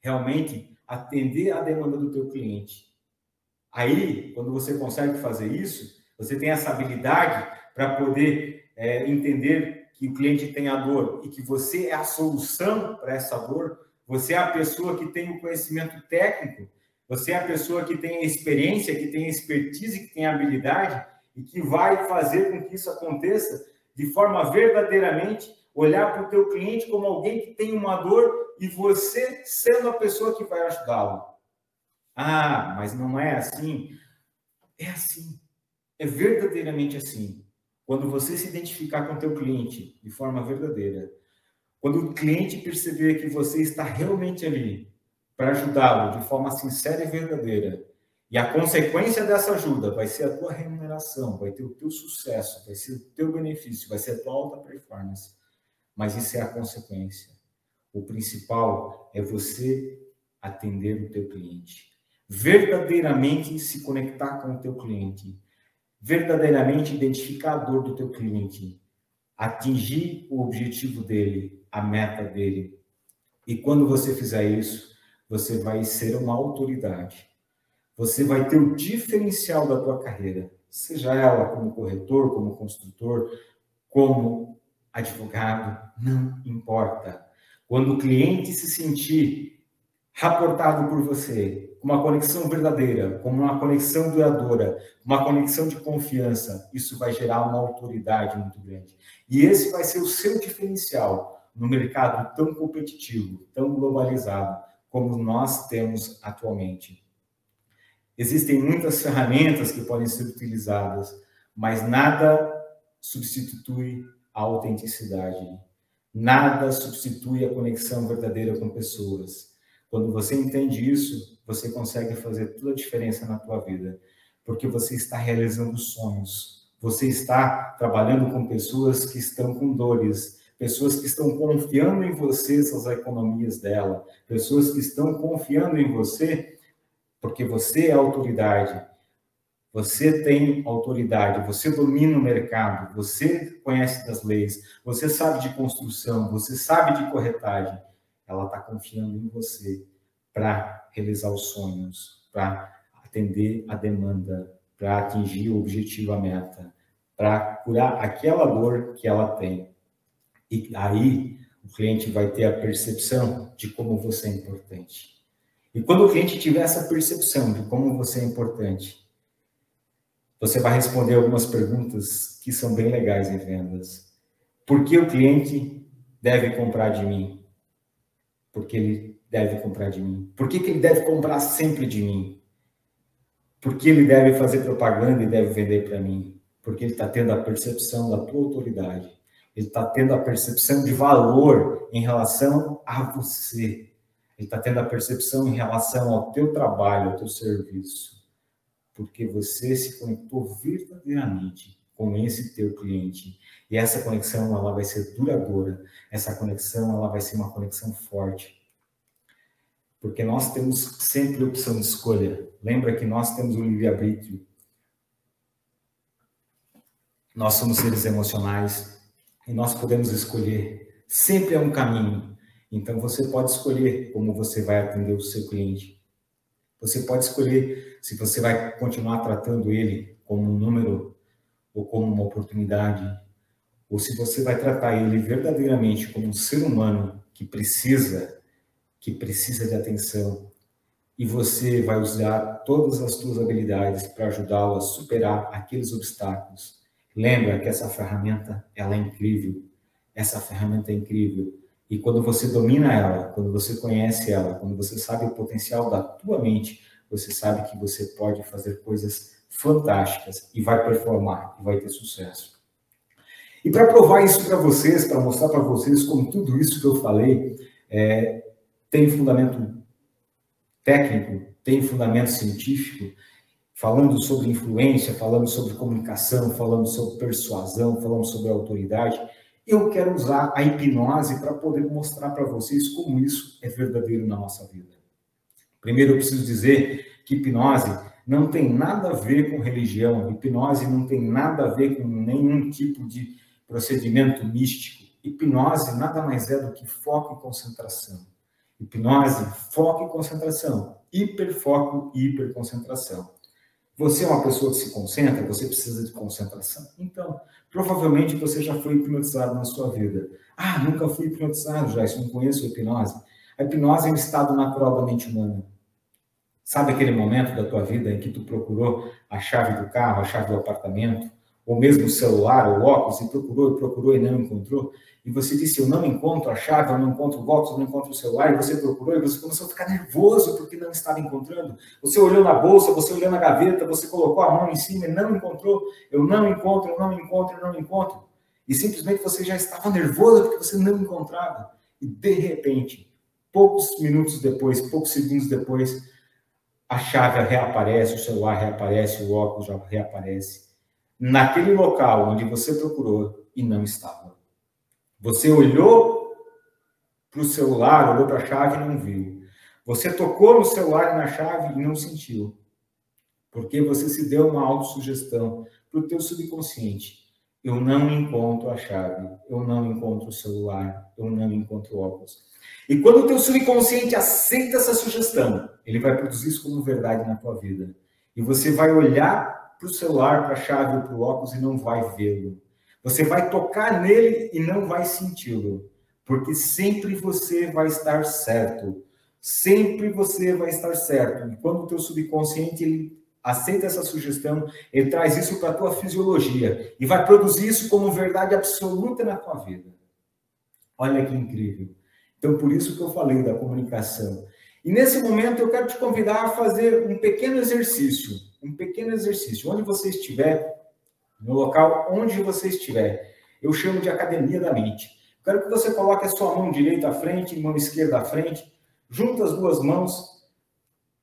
realmente atender a demanda do teu cliente. Aí, quando você consegue fazer isso, você tem essa habilidade para poder é, entender que o cliente tem a dor e que você é a solução para essa dor. Você é a pessoa que tem o conhecimento técnico, você é a pessoa que tem a experiência, que tem a expertise, que tem a habilidade. e que vai fazer com que isso aconteça de forma verdadeiramente olhar para o teu cliente como alguém que tem uma dor e você sendo a pessoa que vai ajudá-lo. Ah, mas não é assim. É assim. É verdadeiramente assim. Quando você se identificar com o teu cliente de forma verdadeira, quando o cliente perceber que você está realmente ali para ajudá-lo de forma sincera e verdadeira, e a consequência dessa ajuda vai ser a tua remuneração, vai ter o teu sucesso, vai ser o teu benefício, vai ser a tua alta performance. Mas isso é a consequência. O principal é você atender o teu cliente. Verdadeiramente se conectar com o teu cliente. Verdadeiramente identificar a dor do teu cliente. Atingir o objetivo dele, a meta dele. E quando você fizer isso, você vai ser uma autoridade você vai ter o diferencial da tua carreira, seja ela como corretor, como construtor, como advogado, não importa. Quando o cliente se sentir raportado por você, uma conexão verdadeira, com uma conexão duradoura, uma conexão de confiança, isso vai gerar uma autoridade muito grande. E esse vai ser o seu diferencial no mercado tão competitivo, tão globalizado como nós temos atualmente. Existem muitas ferramentas que podem ser utilizadas, mas nada substitui a autenticidade. Nada substitui a conexão verdadeira com pessoas. Quando você entende isso, você consegue fazer toda a diferença na tua vida, porque você está realizando sonhos. Você está trabalhando com pessoas que estão com dores, pessoas que estão confiando em você as economias dela, pessoas que estão confiando em você porque você é autoridade, você tem autoridade, você domina o mercado, você conhece das leis, você sabe de construção, você sabe de corretagem. Ela está confiando em você para realizar os sonhos, para atender a demanda, para atingir o objetivo, a meta, para curar aquela dor que ela tem. E aí o cliente vai ter a percepção de como você é importante. E quando o cliente tiver essa percepção de como você é importante, você vai responder algumas perguntas que são bem legais em vendas. Por que o cliente deve comprar de mim? Porque ele deve comprar de mim. Por que, que ele deve comprar sempre de mim? Por que ele deve fazer propaganda e deve vender para mim? Porque ele está tendo a percepção da tua autoridade. Ele está tendo a percepção de valor em relação a você. Ele está tendo a percepção em relação ao teu trabalho, ao teu serviço, porque você se conectou verdadeiramente com esse teu cliente. E essa conexão ela vai ser duradoura. Essa conexão ela vai ser uma conexão forte. Porque nós temos sempre opção de escolha. Lembra que nós temos o livre-arbítrio. Nós somos seres emocionais e nós podemos escolher. Sempre é um caminho. Então você pode escolher como você vai atender o seu cliente. Você pode escolher se você vai continuar tratando ele como um número ou como uma oportunidade, ou se você vai tratar ele verdadeiramente como um ser humano que precisa, que precisa de atenção, e você vai usar todas as suas habilidades para ajudá-lo a superar aqueles obstáculos. Lembra que essa ferramenta, ela é incrível. Essa ferramenta é incrível e quando você domina ela, quando você conhece ela, quando você sabe o potencial da tua mente, você sabe que você pode fazer coisas fantásticas e vai performar e vai ter sucesso. E para provar isso para vocês, para mostrar para vocês como tudo isso que eu falei é, tem fundamento técnico, tem fundamento científico, falando sobre influência, falando sobre comunicação, falando sobre persuasão, falando sobre autoridade, eu quero usar a hipnose para poder mostrar para vocês como isso é verdadeiro na nossa vida. Primeiro, eu preciso dizer que hipnose não tem nada a ver com religião, hipnose não tem nada a ver com nenhum tipo de procedimento místico. Hipnose nada mais é do que foco e concentração. Hipnose, foco e concentração. Hiperfoco e hiperconcentração. Você é uma pessoa que se concentra, você precisa de concentração. Então, provavelmente você já foi hipnotizado na sua vida. Ah, nunca fui hipnotizado já, isso não conheço a hipnose. A hipnose é um estado natural da mente humana. Sabe aquele momento da tua vida em que tu procurou a chave do carro, a chave do apartamento, ou mesmo o celular, ou óculos, e procurou, e procurou e não encontrou? E você disse, eu não encontro a chave, eu não encontro o óculos, eu não encontro o celular, e você procurou, e você começou a ficar nervoso porque não estava encontrando. Você olhou na bolsa, você olhou na gaveta, você colocou a mão em cima e não encontrou. Eu não encontro, eu não encontro, eu não encontro. E simplesmente você já estava nervoso porque você não encontrava. E de repente, poucos minutos depois, poucos segundos depois, a chave reaparece, o celular reaparece, o óculos já reaparece. Naquele local onde você procurou e não estava. Você olhou para o celular, olhou para a chave e não viu. Você tocou no celular e na chave e não sentiu. Porque você se deu uma autossugestão para o teu subconsciente. Eu não encontro a chave, eu não encontro o celular, eu não encontro o óculos. E quando o teu subconsciente aceita essa sugestão, ele vai produzir isso como verdade na tua vida. E você vai olhar para o celular, para a chave ou para o óculos e não vai vê-lo. Você vai tocar nele e não vai senti-lo. Porque sempre você vai estar certo. Sempre você vai estar certo. E quando o teu subconsciente ele aceita essa sugestão, ele traz isso para a tua fisiologia e vai produzir isso como verdade absoluta na tua vida. Olha que incrível. Então, por isso que eu falei da comunicação. E nesse momento eu quero te convidar a fazer um pequeno exercício, um pequeno exercício, onde você estiver, no local onde você estiver. Eu chamo de academia da mente. Quero que você coloque a sua mão direita à frente, mão esquerda à frente, junta as duas mãos,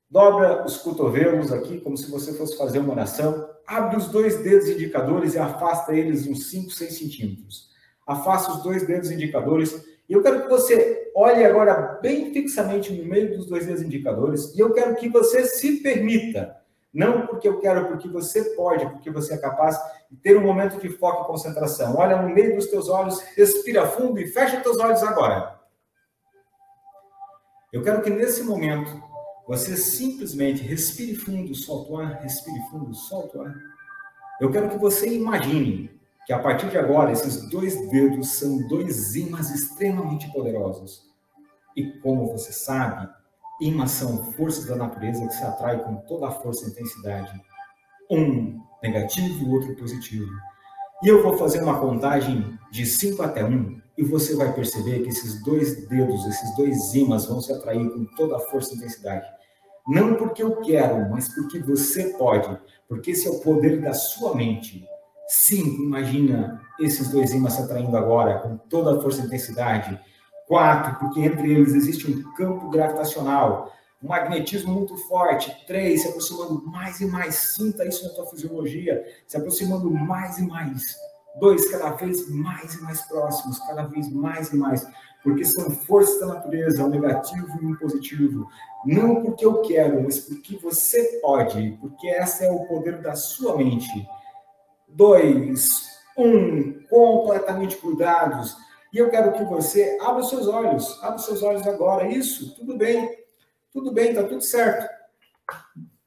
dobra os cotovelos aqui, como se você fosse fazer uma oração, abre os dois dedos indicadores e afasta eles uns 5, 6 centímetros. Afasta os dois dedos indicadores e eu quero que você olhe agora bem fixamente no meio dos dois dedos indicadores e eu quero que você se permita, não porque eu quero, porque você pode, porque você é capaz de ter um momento de foco e concentração. Olha no meio dos teus olhos, respira fundo e fecha teus olhos agora. Eu quero que nesse momento você simplesmente respire fundo, solta o ar, respire fundo, solta o ar. Eu quero que você imagine que a partir de agora esses dois dedos são dois ímãs extremamente poderosos. E como você sabe, são forças da natureza que se atraem com toda a força e intensidade. Um negativo e o outro positivo. E eu vou fazer uma contagem de 5 até 1 e você vai perceber que esses dois dedos, esses dois ímãs vão se atrair com toda a força e intensidade. Não porque eu quero, mas porque você pode, porque esse é o poder da sua mente. Cinco, imagina esses dois ímãs se atraindo agora com toda a força e intensidade. Quatro, porque entre eles existe um campo gravitacional, um magnetismo muito forte. Três, se aproximando mais e mais. Sinta isso na tua fisiologia, se aproximando mais e mais. Dois, cada vez mais e mais próximos, cada vez mais e mais. Porque são forças da natureza, um negativo e um positivo. Não porque eu quero, mas porque você pode, porque esse é o poder da sua mente dois, um, completamente cuidados. E eu quero que você abra os seus olhos, abra os seus olhos agora. Isso, tudo bem, tudo bem, tá tudo certo.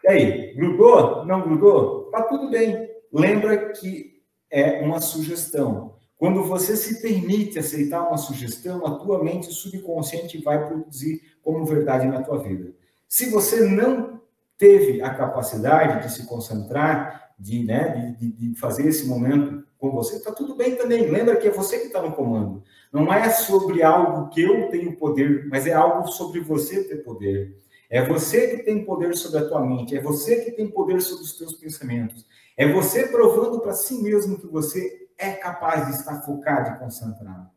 E aí, grudou? Não grudou? Tá tudo bem. Lembra que é uma sugestão. Quando você se permite aceitar uma sugestão, a tua mente subconsciente vai produzir como verdade na tua vida. Se você não teve a capacidade de se concentrar, de, né, de, de fazer esse momento com você, está tudo bem também. Lembra que é você que está no comando. Não é sobre algo que eu tenho poder, mas é algo sobre você ter poder. É você que tem poder sobre a tua mente, é você que tem poder sobre os teus pensamentos. É você provando para si mesmo que você é capaz de estar focado e concentrado.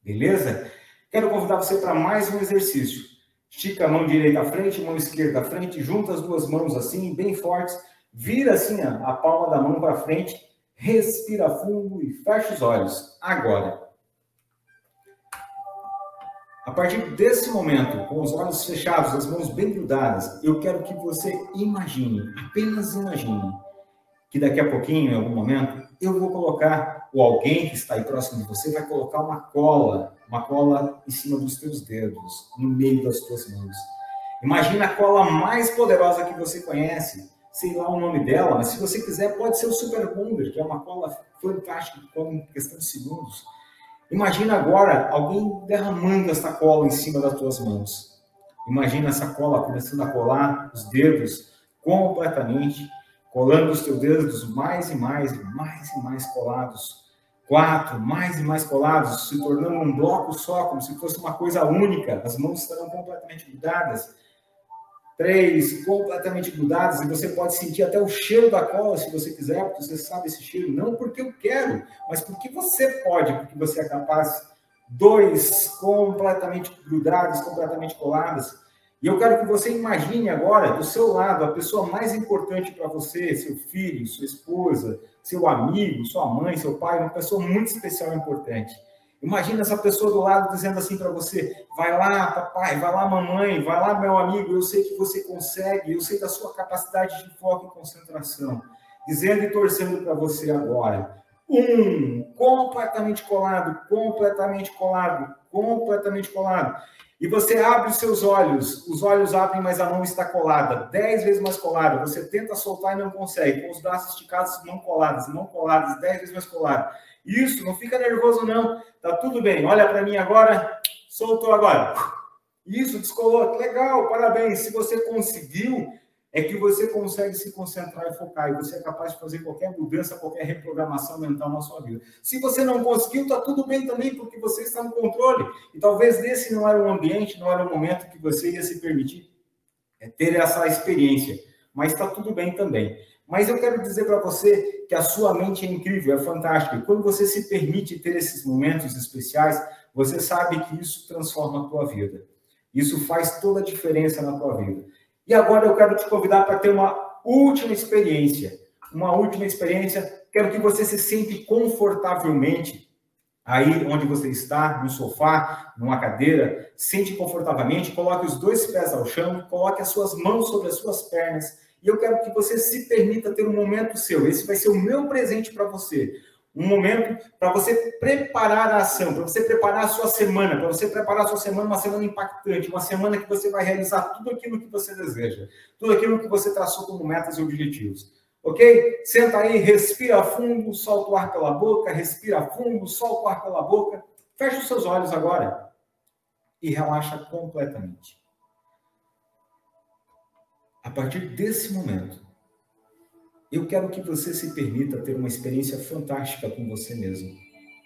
Beleza? Quero convidar você para mais um exercício. Estica a mão direita à frente, mão esquerda à frente, junta as duas mãos assim, bem fortes Vira assim ó, a palma da mão para frente, respira fundo e fecha os olhos. Agora. A partir desse momento, com os olhos fechados, as mãos bem grudadas, eu quero que você imagine, apenas imagine, que daqui a pouquinho, em algum momento, eu vou colocar, ou alguém que está aí próximo de você vai colocar uma cola, uma cola em cima dos teus dedos, no meio das tuas mãos. Imagina a cola mais poderosa que você conhece, sei lá o nome dela, mas se você quiser, pode ser o Super que é uma cola fantástica que come em questão de segundos. Imagina agora alguém derramando essa cola em cima das tuas mãos. Imagina essa cola começando a colar os dedos completamente, colando os teus dedos mais e mais, mais e mais colados. Quatro, mais e mais colados, se tornando um bloco só, como se fosse uma coisa única. As mãos estarão completamente grudadas. Três, completamente grudadas, e você pode sentir até o cheiro da cola, se você quiser, porque você sabe esse cheiro. Não porque eu quero, mas porque você pode, porque você é capaz dois completamente grudados, completamente colados. E eu quero que você imagine agora, do seu lado, a pessoa mais importante para você, seu filho, sua esposa, seu amigo, sua mãe, seu pai, uma pessoa muito especial e importante. Imagina essa pessoa do lado dizendo assim para você: vai lá, papai, vai lá, mamãe, vai lá, meu amigo, eu sei que você consegue, eu sei da sua capacidade de foco e concentração. Dizendo e torcendo para você agora. Um, completamente colado, completamente colado, completamente colado. E você abre os seus olhos, os olhos abrem, mas a mão está colada, dez vezes mais colada. Você tenta soltar e não consegue, com os braços esticados, não colados, não colados, dez vezes mais colado. Isso, não fica nervoso não, tá tudo bem. Olha para mim agora, soltou agora. Isso, descolou, legal, parabéns. Se você conseguiu, é que você consegue se concentrar e focar, e você é capaz de fazer qualquer mudança, qualquer reprogramação mental na sua vida. Se você não conseguiu, está tudo bem também, porque você está no controle. E talvez esse não era o ambiente, não era o momento que você ia se permitir é, ter essa experiência. Mas está tudo bem também. Mas eu quero dizer para você que a sua mente é incrível, é fantástica. E quando você se permite ter esses momentos especiais, você sabe que isso transforma a tua vida. Isso faz toda a diferença na tua vida. E agora eu quero te convidar para ter uma última experiência. Uma última experiência. Quero que você se sente confortavelmente aí onde você está, no sofá, numa cadeira, sente confortavelmente, coloque os dois pés ao chão, coloque as suas mãos sobre as suas pernas, e eu quero que você se permita ter um momento seu. Esse vai ser o meu presente para você um momento para você preparar a ação, para você preparar a sua semana, para você preparar a sua semana, uma semana impactante, uma semana que você vai realizar tudo aquilo que você deseja, tudo aquilo que você traçou como metas e objetivos. Ok? Senta aí, respira fundo, solta o ar pela boca, respira fundo, solta o ar pela boca. Fecha os seus olhos agora e relaxa completamente. A partir desse momento, eu quero que você se permita ter uma experiência fantástica com você mesmo,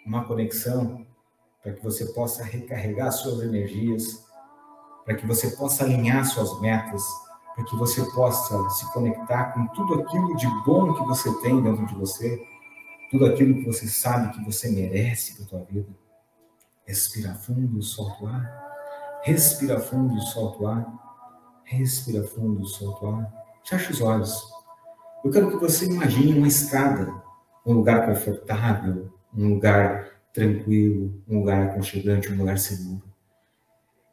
uma conexão para que você possa recarregar suas energias, para que você possa alinhar suas metas, para que você possa se conectar com tudo aquilo de bom que você tem dentro de você, tudo aquilo que você sabe que você merece para a tua vida. Respira fundo, solta o ar. Respira fundo, solta o ar. Respira fundo, solta o ar. Fecha os olhos. Eu quero que você imagine uma escada, um lugar confortável, um lugar tranquilo, um lugar aconchegante, um lugar seguro.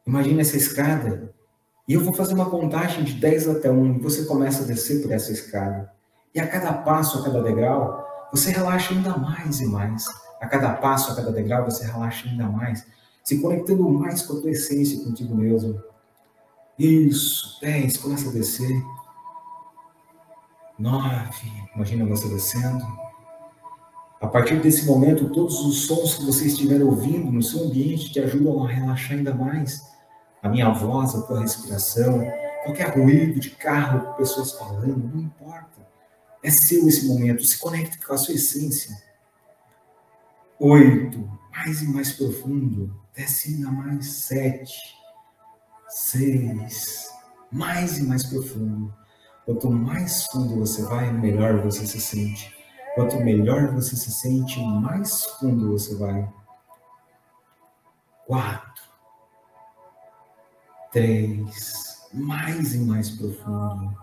Imagine essa escada e eu vou fazer uma contagem de 10 até 1 e você começa a descer por essa escada. E a cada passo, a cada degrau, você relaxa ainda mais e mais. A cada passo, a cada degrau, você relaxa ainda mais, se conectando mais com a tua essência, contigo mesmo. Isso, 10, começa a descer nove. Imagina você descendo. A partir desse momento, todos os sons que você estiver ouvindo no seu ambiente te ajudam a relaxar ainda mais. A minha voz, a tua respiração, qualquer ruído de carro, pessoas falando, não importa. É seu esse momento. Se conecte com a sua essência. Oito. Mais e mais profundo. Desce ainda mais. Sete. Seis. Mais e mais profundo. Quanto mais fundo você vai, melhor você se sente. Quanto melhor você se sente, mais fundo você vai. Quatro. Três. Mais e mais profundo.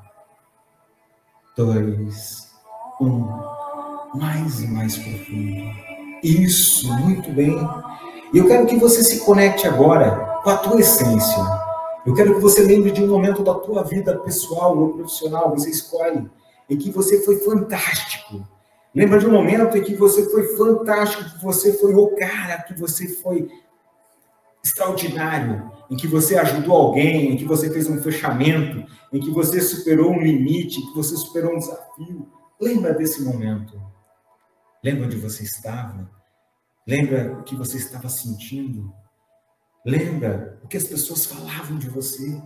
Dois. Um. Mais e mais profundo. Isso, muito bem. E eu quero que você se conecte agora com a tua essência eu quero que você lembre de um momento da tua vida pessoal ou profissional, você escolhe, em que você foi fantástico. Lembra de um momento em que você foi fantástico, que você foi o cara, que você foi extraordinário, em que você ajudou alguém, em que você fez um fechamento, em que você superou um limite, que você superou um desafio. Lembra desse momento. Lembra onde você estava? Lembra o que você estava sentindo? Lembra o que as pessoas falavam de você,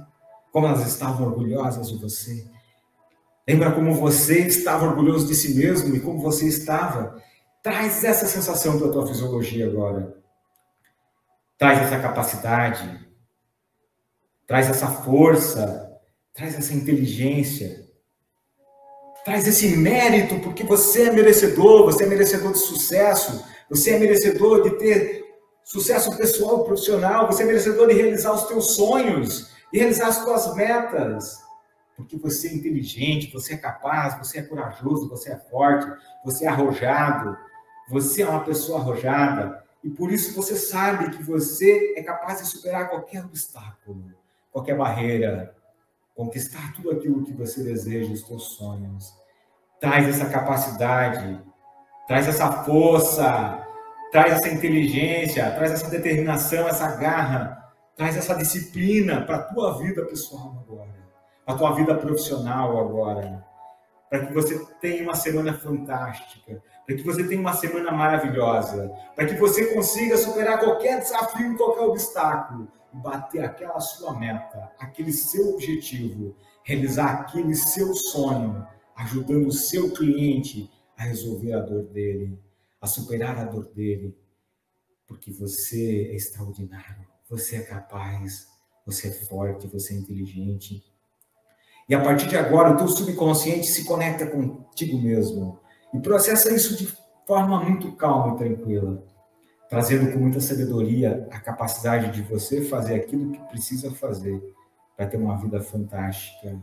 como elas estavam orgulhosas de você. Lembra como você estava orgulhoso de si mesmo e como você estava. Traz essa sensação para a tua fisiologia agora. Traz essa capacidade. Traz essa força. Traz essa inteligência. Traz esse mérito, porque você é merecedor, você é merecedor de sucesso, você é merecedor de ter sucesso pessoal profissional, você é merecedor de realizar os teus sonhos, de realizar as tuas metas. Porque você é inteligente, você é capaz, você é corajoso, você é forte, você é arrojado, você é uma pessoa arrojada. E por isso você sabe que você é capaz de superar qualquer obstáculo, qualquer barreira, conquistar tudo aquilo que você deseja, os seus sonhos. Traz essa capacidade, traz essa força, traz essa inteligência, traz essa determinação, essa garra, traz essa disciplina para a tua vida pessoal agora, a tua vida profissional agora, para que você tenha uma semana fantástica, para que você tenha uma semana maravilhosa, para que você consiga superar qualquer desafio, qualquer obstáculo, bater aquela sua meta, aquele seu objetivo, realizar aquele seu sonho, ajudando o seu cliente a resolver a dor dele, a superar a dor dele, porque você é extraordinário, você é capaz, você é forte, você é inteligente. E a partir de agora, o teu subconsciente se conecta contigo mesmo e processa isso de forma muito calma e tranquila trazendo com muita sabedoria a capacidade de você fazer aquilo que precisa fazer para ter uma vida fantástica.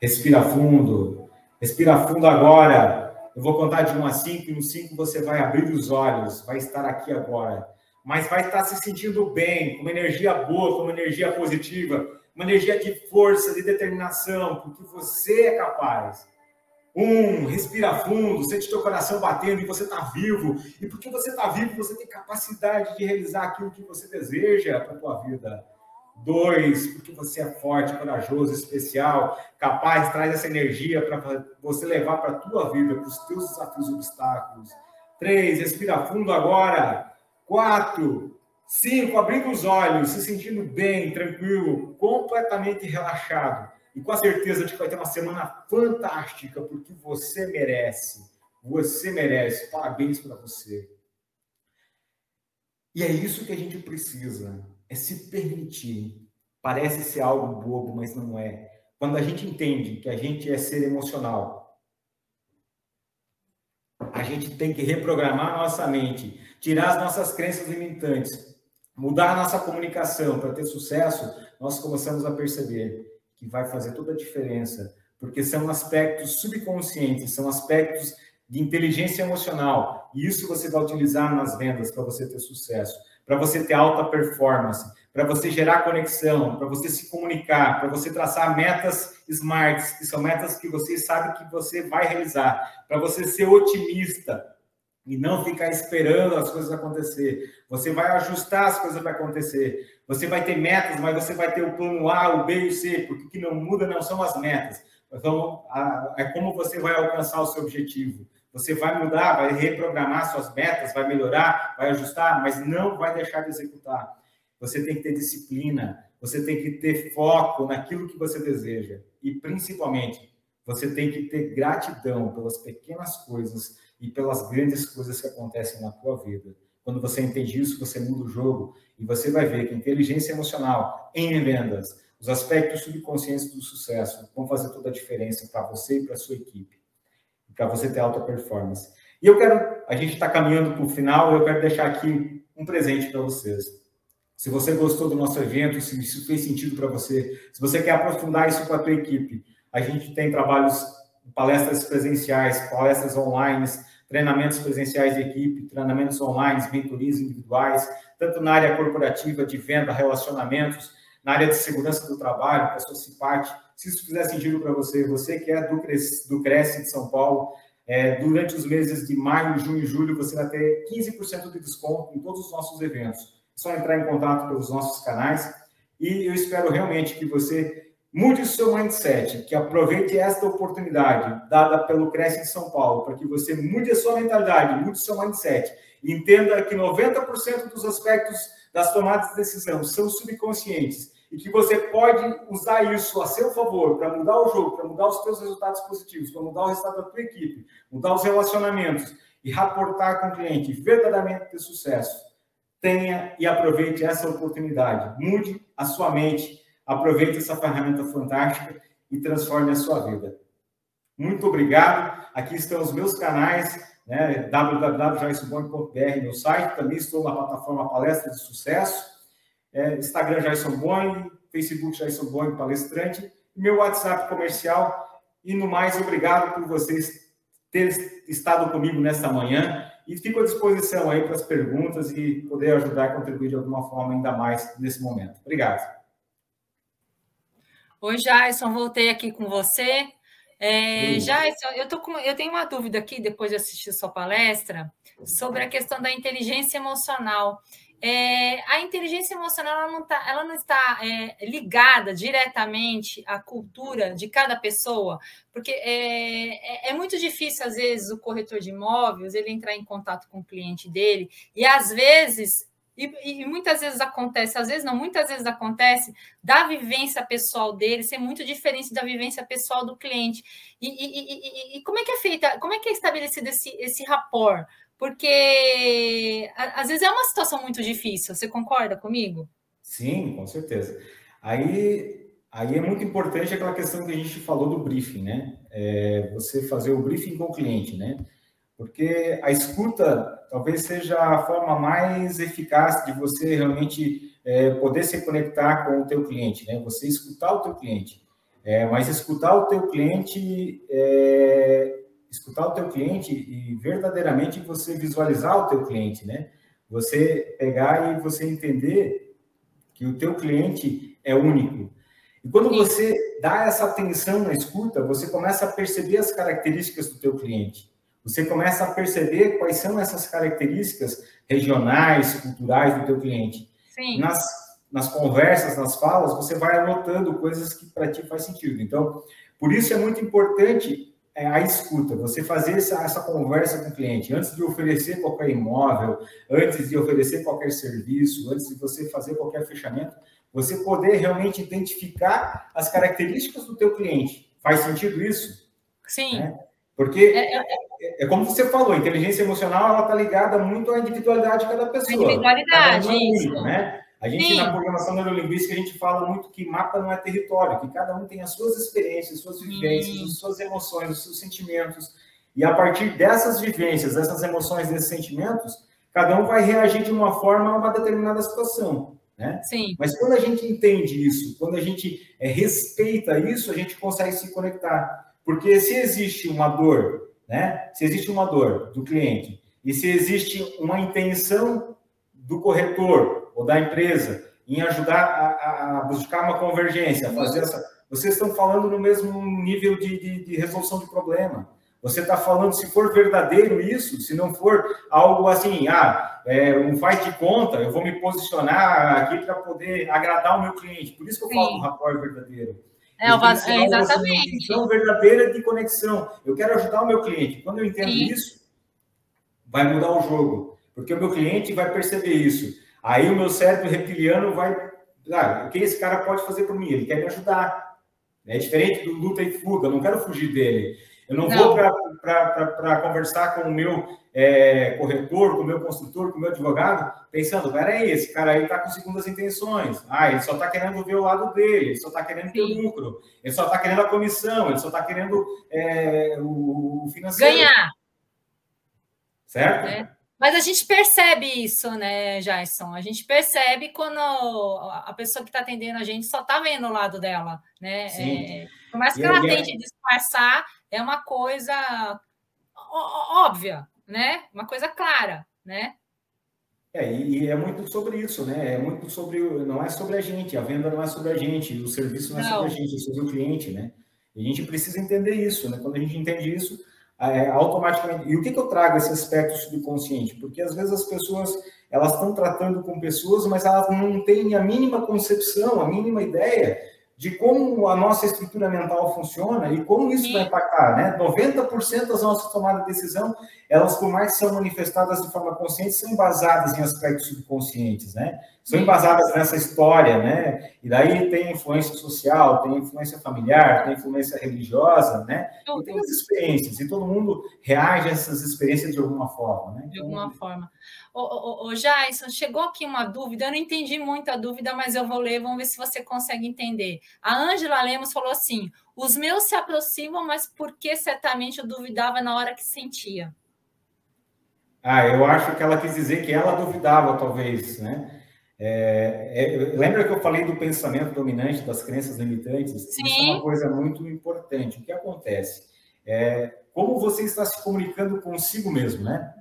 Respira fundo, respira fundo agora. Eu vou contar de 1 a 5 e no 5 você vai abrir os olhos, vai estar aqui agora, mas vai estar se sentindo bem, com uma energia boa, com uma energia positiva, uma energia de força, de determinação, porque você é capaz um, respira fundo, sente teu coração batendo e você está vivo. E porque você está vivo, você tem capacidade de realizar aquilo que você deseja para a tua vida. Dois, porque você é forte, corajoso, especial, capaz, traz essa energia para você levar para a tua vida, para os teus desafios e obstáculos. Três, respira fundo agora. Quatro, cinco, abrindo os olhos, se sentindo bem, tranquilo, completamente relaxado e com a certeza de que vai ter uma semana fantástica, porque você merece. Você merece. Parabéns para você. E é isso que a gente precisa, é se permitir. Parece ser algo bobo, mas não é. Quando a gente entende que a gente é ser emocional, a gente tem que reprogramar nossa mente, tirar as nossas crenças limitantes, mudar nossa comunicação para ter sucesso, nós começamos a perceber que vai fazer toda a diferença, porque são aspectos subconscientes, são aspectos de inteligência emocional, e isso você vai utilizar nas vendas para você ter sucesso, para você ter alta performance, para você gerar conexão, para você se comunicar, para você traçar metas smarts, que são metas que você sabe que você vai realizar, para você ser otimista, e não ficar esperando as coisas acontecer. Você vai ajustar as coisas para acontecer. Você vai ter metas, mas você vai ter o plano A, o B e o C, porque o que não muda não são as metas. Então, é como você vai alcançar o seu objetivo. Você vai mudar, vai reprogramar suas metas, vai melhorar, vai ajustar, mas não vai deixar de executar. Você tem que ter disciplina, você tem que ter foco naquilo que você deseja. E, principalmente, você tem que ter gratidão pelas pequenas coisas e pelas grandes coisas que acontecem na tua vida. Quando você entende isso, você muda o jogo e você vai ver que inteligência emocional em vendas, os aspectos subconscientes do sucesso vão fazer toda a diferença para você e para sua equipe, para você ter alta performance. E eu quero, a gente está caminhando para o final, eu quero deixar aqui um presente para vocês. Se você gostou do nosso evento, se isso fez sentido para você, se você quer aprofundar isso com a tua equipe, a gente tem trabalhos, palestras presenciais, palestras online, treinamentos presenciais de equipe, treinamentos online, mentorias individuais, tanto na área corporativa, de venda, relacionamentos, na área de segurança do trabalho, pessoas parte. Se isso fizer sentido para você, você que é do, Cresce, do Cresce de São Paulo, é, durante os meses de maio, junho e julho, você vai ter 15% de desconto em todos os nossos eventos. É só entrar em contato pelos nossos canais. E eu espero realmente que você Mude o seu mindset, que aproveite esta oportunidade dada pelo Cresce de São Paulo, para que você mude a sua mentalidade, mude o seu mindset. Entenda que 90% dos aspectos das tomadas de decisão são subconscientes e que você pode usar isso a seu favor para mudar o jogo, para mudar os seus resultados positivos, para mudar o resultado da tua equipe, mudar os relacionamentos e raportar com o cliente verdadeiramente ter sucesso, tenha e aproveite essa oportunidade. Mude a sua mente, aproveite essa ferramenta fantástica e transforme a sua vida. Muito obrigado. Aqui estão os meus canais, né? meu site. Também estou na plataforma Palestra de Sucesso. É, Instagram Jason Boing, Facebook Jason Boing Palestrante, meu WhatsApp comercial. E no mais, obrigado por vocês terem estado comigo nesta manhã. E fico à disposição aí para as perguntas e poder ajudar a contribuir de alguma forma ainda mais nesse momento. Obrigado. Oi, Jason, voltei aqui com você. É, Jason, eu, tô com, eu tenho uma dúvida aqui, depois de assistir sua palestra, sobre a questão da inteligência emocional. É, a inteligência emocional ela não, tá, ela não está é, ligada diretamente à cultura de cada pessoa, porque é, é, é, muito difícil, às vezes, o corretor de imóveis ele entrar em contato com o cliente dele, e às vezes e, e, muitas vezes acontece, às vezes não, muitas vezes acontece da vivência pessoal dele ser muito diferente da vivência pessoal do cliente. E, e, e como é que é feita, como é que é estabelecido esse, esse rapport? Porque às vezes é uma situação muito difícil, você concorda comigo? Sim, com certeza. Aí, aí é muito importante aquela questão que a gente falou do briefing, né? É você fazer o briefing com o cliente, né? porque a escuta talvez seja a forma mais eficaz de você realmente é, poder se conectar com o teu cliente, né? Você escutar o teu cliente, é, mas escutar o teu cliente, é, escutar o teu cliente e verdadeiramente você visualizar o teu cliente, né? Você pegar e você entender que o teu cliente é único. E quando você dá essa atenção na escuta, você começa a perceber as características do teu cliente. Você começa a perceber quais são essas características regionais, culturais do teu cliente. Sim. Nas, nas conversas, nas falas, você vai anotando coisas que para ti faz sentido. Então, por isso é muito importante é, a escuta, você fazer essa, essa conversa com o cliente, antes de oferecer qualquer imóvel, antes de oferecer qualquer serviço, antes de você fazer qualquer fechamento, você poder realmente identificar as características do teu cliente. Faz sentido isso? Sim. Né? Porque é, é, é, é, como você falou, a inteligência emocional ela está ligada muito à individualidade de cada pessoa. Individualidade, um é isso. né? A gente, Sim. na programação neurolinguística, a gente fala muito que mapa não é território, que cada um tem as suas experiências, suas vivências, as suas emoções, os seus sentimentos. E a partir dessas vivências, dessas emoções, desses sentimentos, cada um vai reagir de uma forma a uma determinada situação. Né? Sim. Mas quando a gente entende isso, quando a gente é, respeita isso, a gente consegue se conectar. Porque se existe uma dor, né? Se existe uma dor do cliente e se existe uma intenção do corretor ou da empresa em ajudar a, a buscar uma convergência, fazer essa, vocês estão falando no mesmo nível de, de, de resolução de problema. Você está falando se for verdadeiro isso, se não for algo assim, ah, é, um faz de conta, eu vou me posicionar aqui para poder agradar o meu cliente. Por isso que eu Sim. falo do rapport verdadeiro. É, o vaso, é exatamente. Uma verdadeira de conexão. Eu quero ajudar o meu cliente. Quando eu entendo Sim. isso, vai mudar o jogo. Porque o meu cliente vai perceber isso. Aí o meu cérebro reptiliano vai. Ah, o que esse cara pode fazer por mim? Ele quer me ajudar. É diferente do luta e fuga. Eu não quero fugir dele. Eu não, não. vou para conversar com o meu é, corretor, com o meu construtor, com o meu advogado, pensando, peraí, esse cara aí está com segundas intenções. Ah, ele só está querendo ver o lado dele, ele só está querendo ter lucro, ele só está querendo a comissão, ele só está querendo é, o, o financeiro. Ganhar. Certo? É. Mas a gente percebe isso, né, Jason? A gente percebe quando a pessoa que está atendendo a gente só está vendo o lado dela, né? É, por mais que e ela tente disfarçar, é uma coisa óbvia, né? Uma coisa clara, né? É, e é muito sobre isso, né? É muito sobre, não é sobre a gente, a venda não é sobre a gente, o serviço não, não. é sobre a gente, é sobre o cliente, né? E a gente precisa entender isso, né? Quando a gente entende isso, é, automaticamente. E o que, que eu trago esse aspecto subconsciente? Porque às vezes as pessoas elas estão tratando com pessoas, mas elas não têm a mínima concepção, a mínima ideia de como a nossa estrutura mental funciona e como isso Sim. vai impactar, né? 90% das nossas tomadas de decisão, elas por mais que são manifestadas de forma consciente, são baseadas em aspectos subconscientes, né? são embasadas nessa história, né? E daí tem influência social, tem influência familiar, tem influência religiosa, né? E tem as experiências, e todo mundo reage a essas experiências de alguma forma, né? De alguma então, forma. Ô, ô, ô, Jason, chegou aqui uma dúvida, eu não entendi muito a dúvida, mas eu vou ler, vamos ver se você consegue entender. A Ângela Lemos falou assim: os meus se aproximam, mas porque certamente eu duvidava na hora que sentia. Ah, eu acho que ela quis dizer que ela duvidava, talvez, né? É, é, lembra que eu falei do pensamento dominante, das crenças limitantes? Sim. Isso é uma coisa muito importante. O que acontece? É, como você está se comunicando consigo mesmo, né?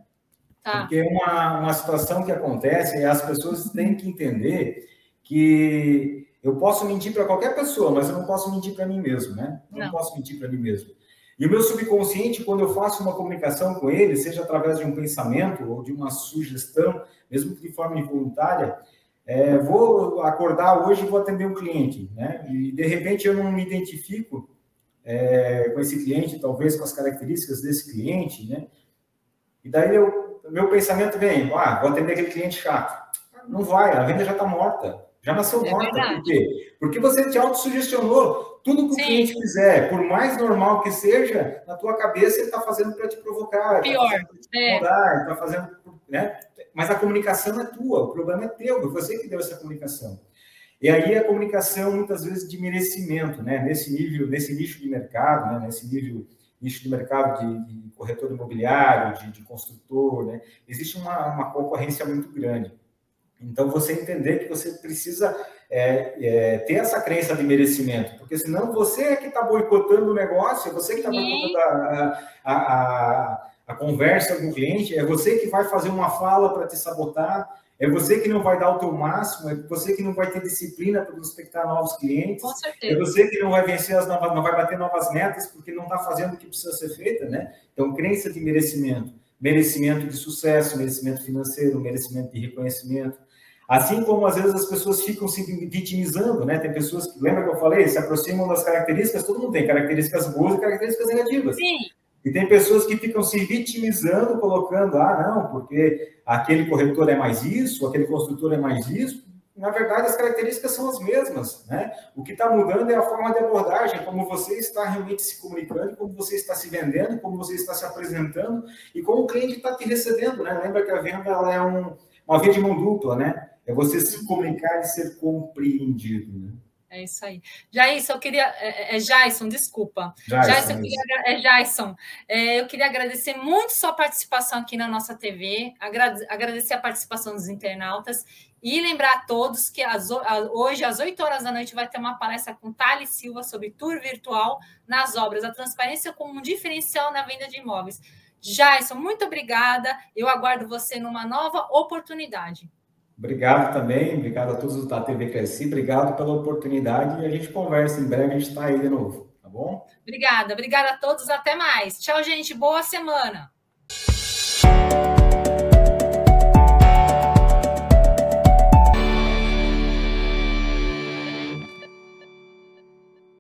Tá. Porque uma, uma situação que acontece é as pessoas têm que entender que eu posso mentir para qualquer pessoa, mas eu não posso mentir para mim mesmo, né? Não. não posso mentir para mim mesmo. E o meu subconsciente, quando eu faço uma comunicação com ele, seja através de um pensamento ou de uma sugestão, mesmo que de forma involuntária, é, vou acordar hoje e vou atender um cliente, né? E de repente eu não me identifico é, com esse cliente, talvez com as características desse cliente, né? E daí eu, meu pensamento vem, ah, vou atender aquele cliente chato. Não vai, a venda já está morta, já nasceu é morta. Verdade. Por quê? Porque você te autossugestionou. Tudo que Sim. o cliente fizer, por mais normal que seja, na tua cabeça ele está fazendo para te provocar. Pior. Tá é. Está fazendo, né? Mas a comunicação é tua, o problema é teu, é você que deu essa comunicação. E aí a comunicação, muitas vezes, de merecimento, né? Nesse nível, nesse nicho de mercado, né? nesse nível nicho de mercado de, de corretor imobiliário, de, de, construtor, né? Existe uma, uma concorrência muito grande. Então, você entender que você precisa é, é, ter essa crença de merecimento, porque senão você é que está boicotando o negócio, é você que está boicotando a, a, a, a conversa com o cliente, é você que vai fazer uma fala para te sabotar, é você que não vai dar o teu máximo, é você que não vai ter disciplina para prospectar novos clientes, Com certeza. é você que não vai vencer as novas, não vai bater novas metas porque não está fazendo o que precisa ser feito, né? Então, crença de merecimento, merecimento de sucesso, merecimento financeiro, merecimento de reconhecimento. Assim como às vezes as pessoas ficam se vitimizando, né? Tem pessoas que, lembra que eu falei, se aproximam das características, todo mundo tem características boas e características negativas. Sim. E tem pessoas que ficam se vitimizando, colocando, ah, não, porque aquele corretor é mais isso, aquele construtor é mais isso. Na verdade, as características são as mesmas, né? O que está mudando é a forma de abordagem, como você está realmente se comunicando, como você está se vendendo, como você está se apresentando e como o cliente está te recebendo, né? Lembra que a venda ela é um, uma via de mão dupla, né? É você se comunicar e ser compreendido, né? É isso aí. Jason, eu queria. É, é, é Jason, desculpa. Jason, Jason eu queria, é Jason. É, eu queria agradecer muito sua participação aqui na nossa TV, agradecer a participação dos internautas e lembrar a todos que as, hoje, às 8 horas da noite, vai ter uma palestra com Thales Silva sobre tour virtual nas obras, a transparência como um diferencial na venda de imóveis. Jason, muito obrigada. Eu aguardo você numa nova oportunidade. Obrigado também, obrigado a todos da TV Cresci, obrigado pela oportunidade e a gente conversa em breve, a gente está aí de novo, tá bom? Obrigada, obrigada a todos, até mais. Tchau, gente, boa semana.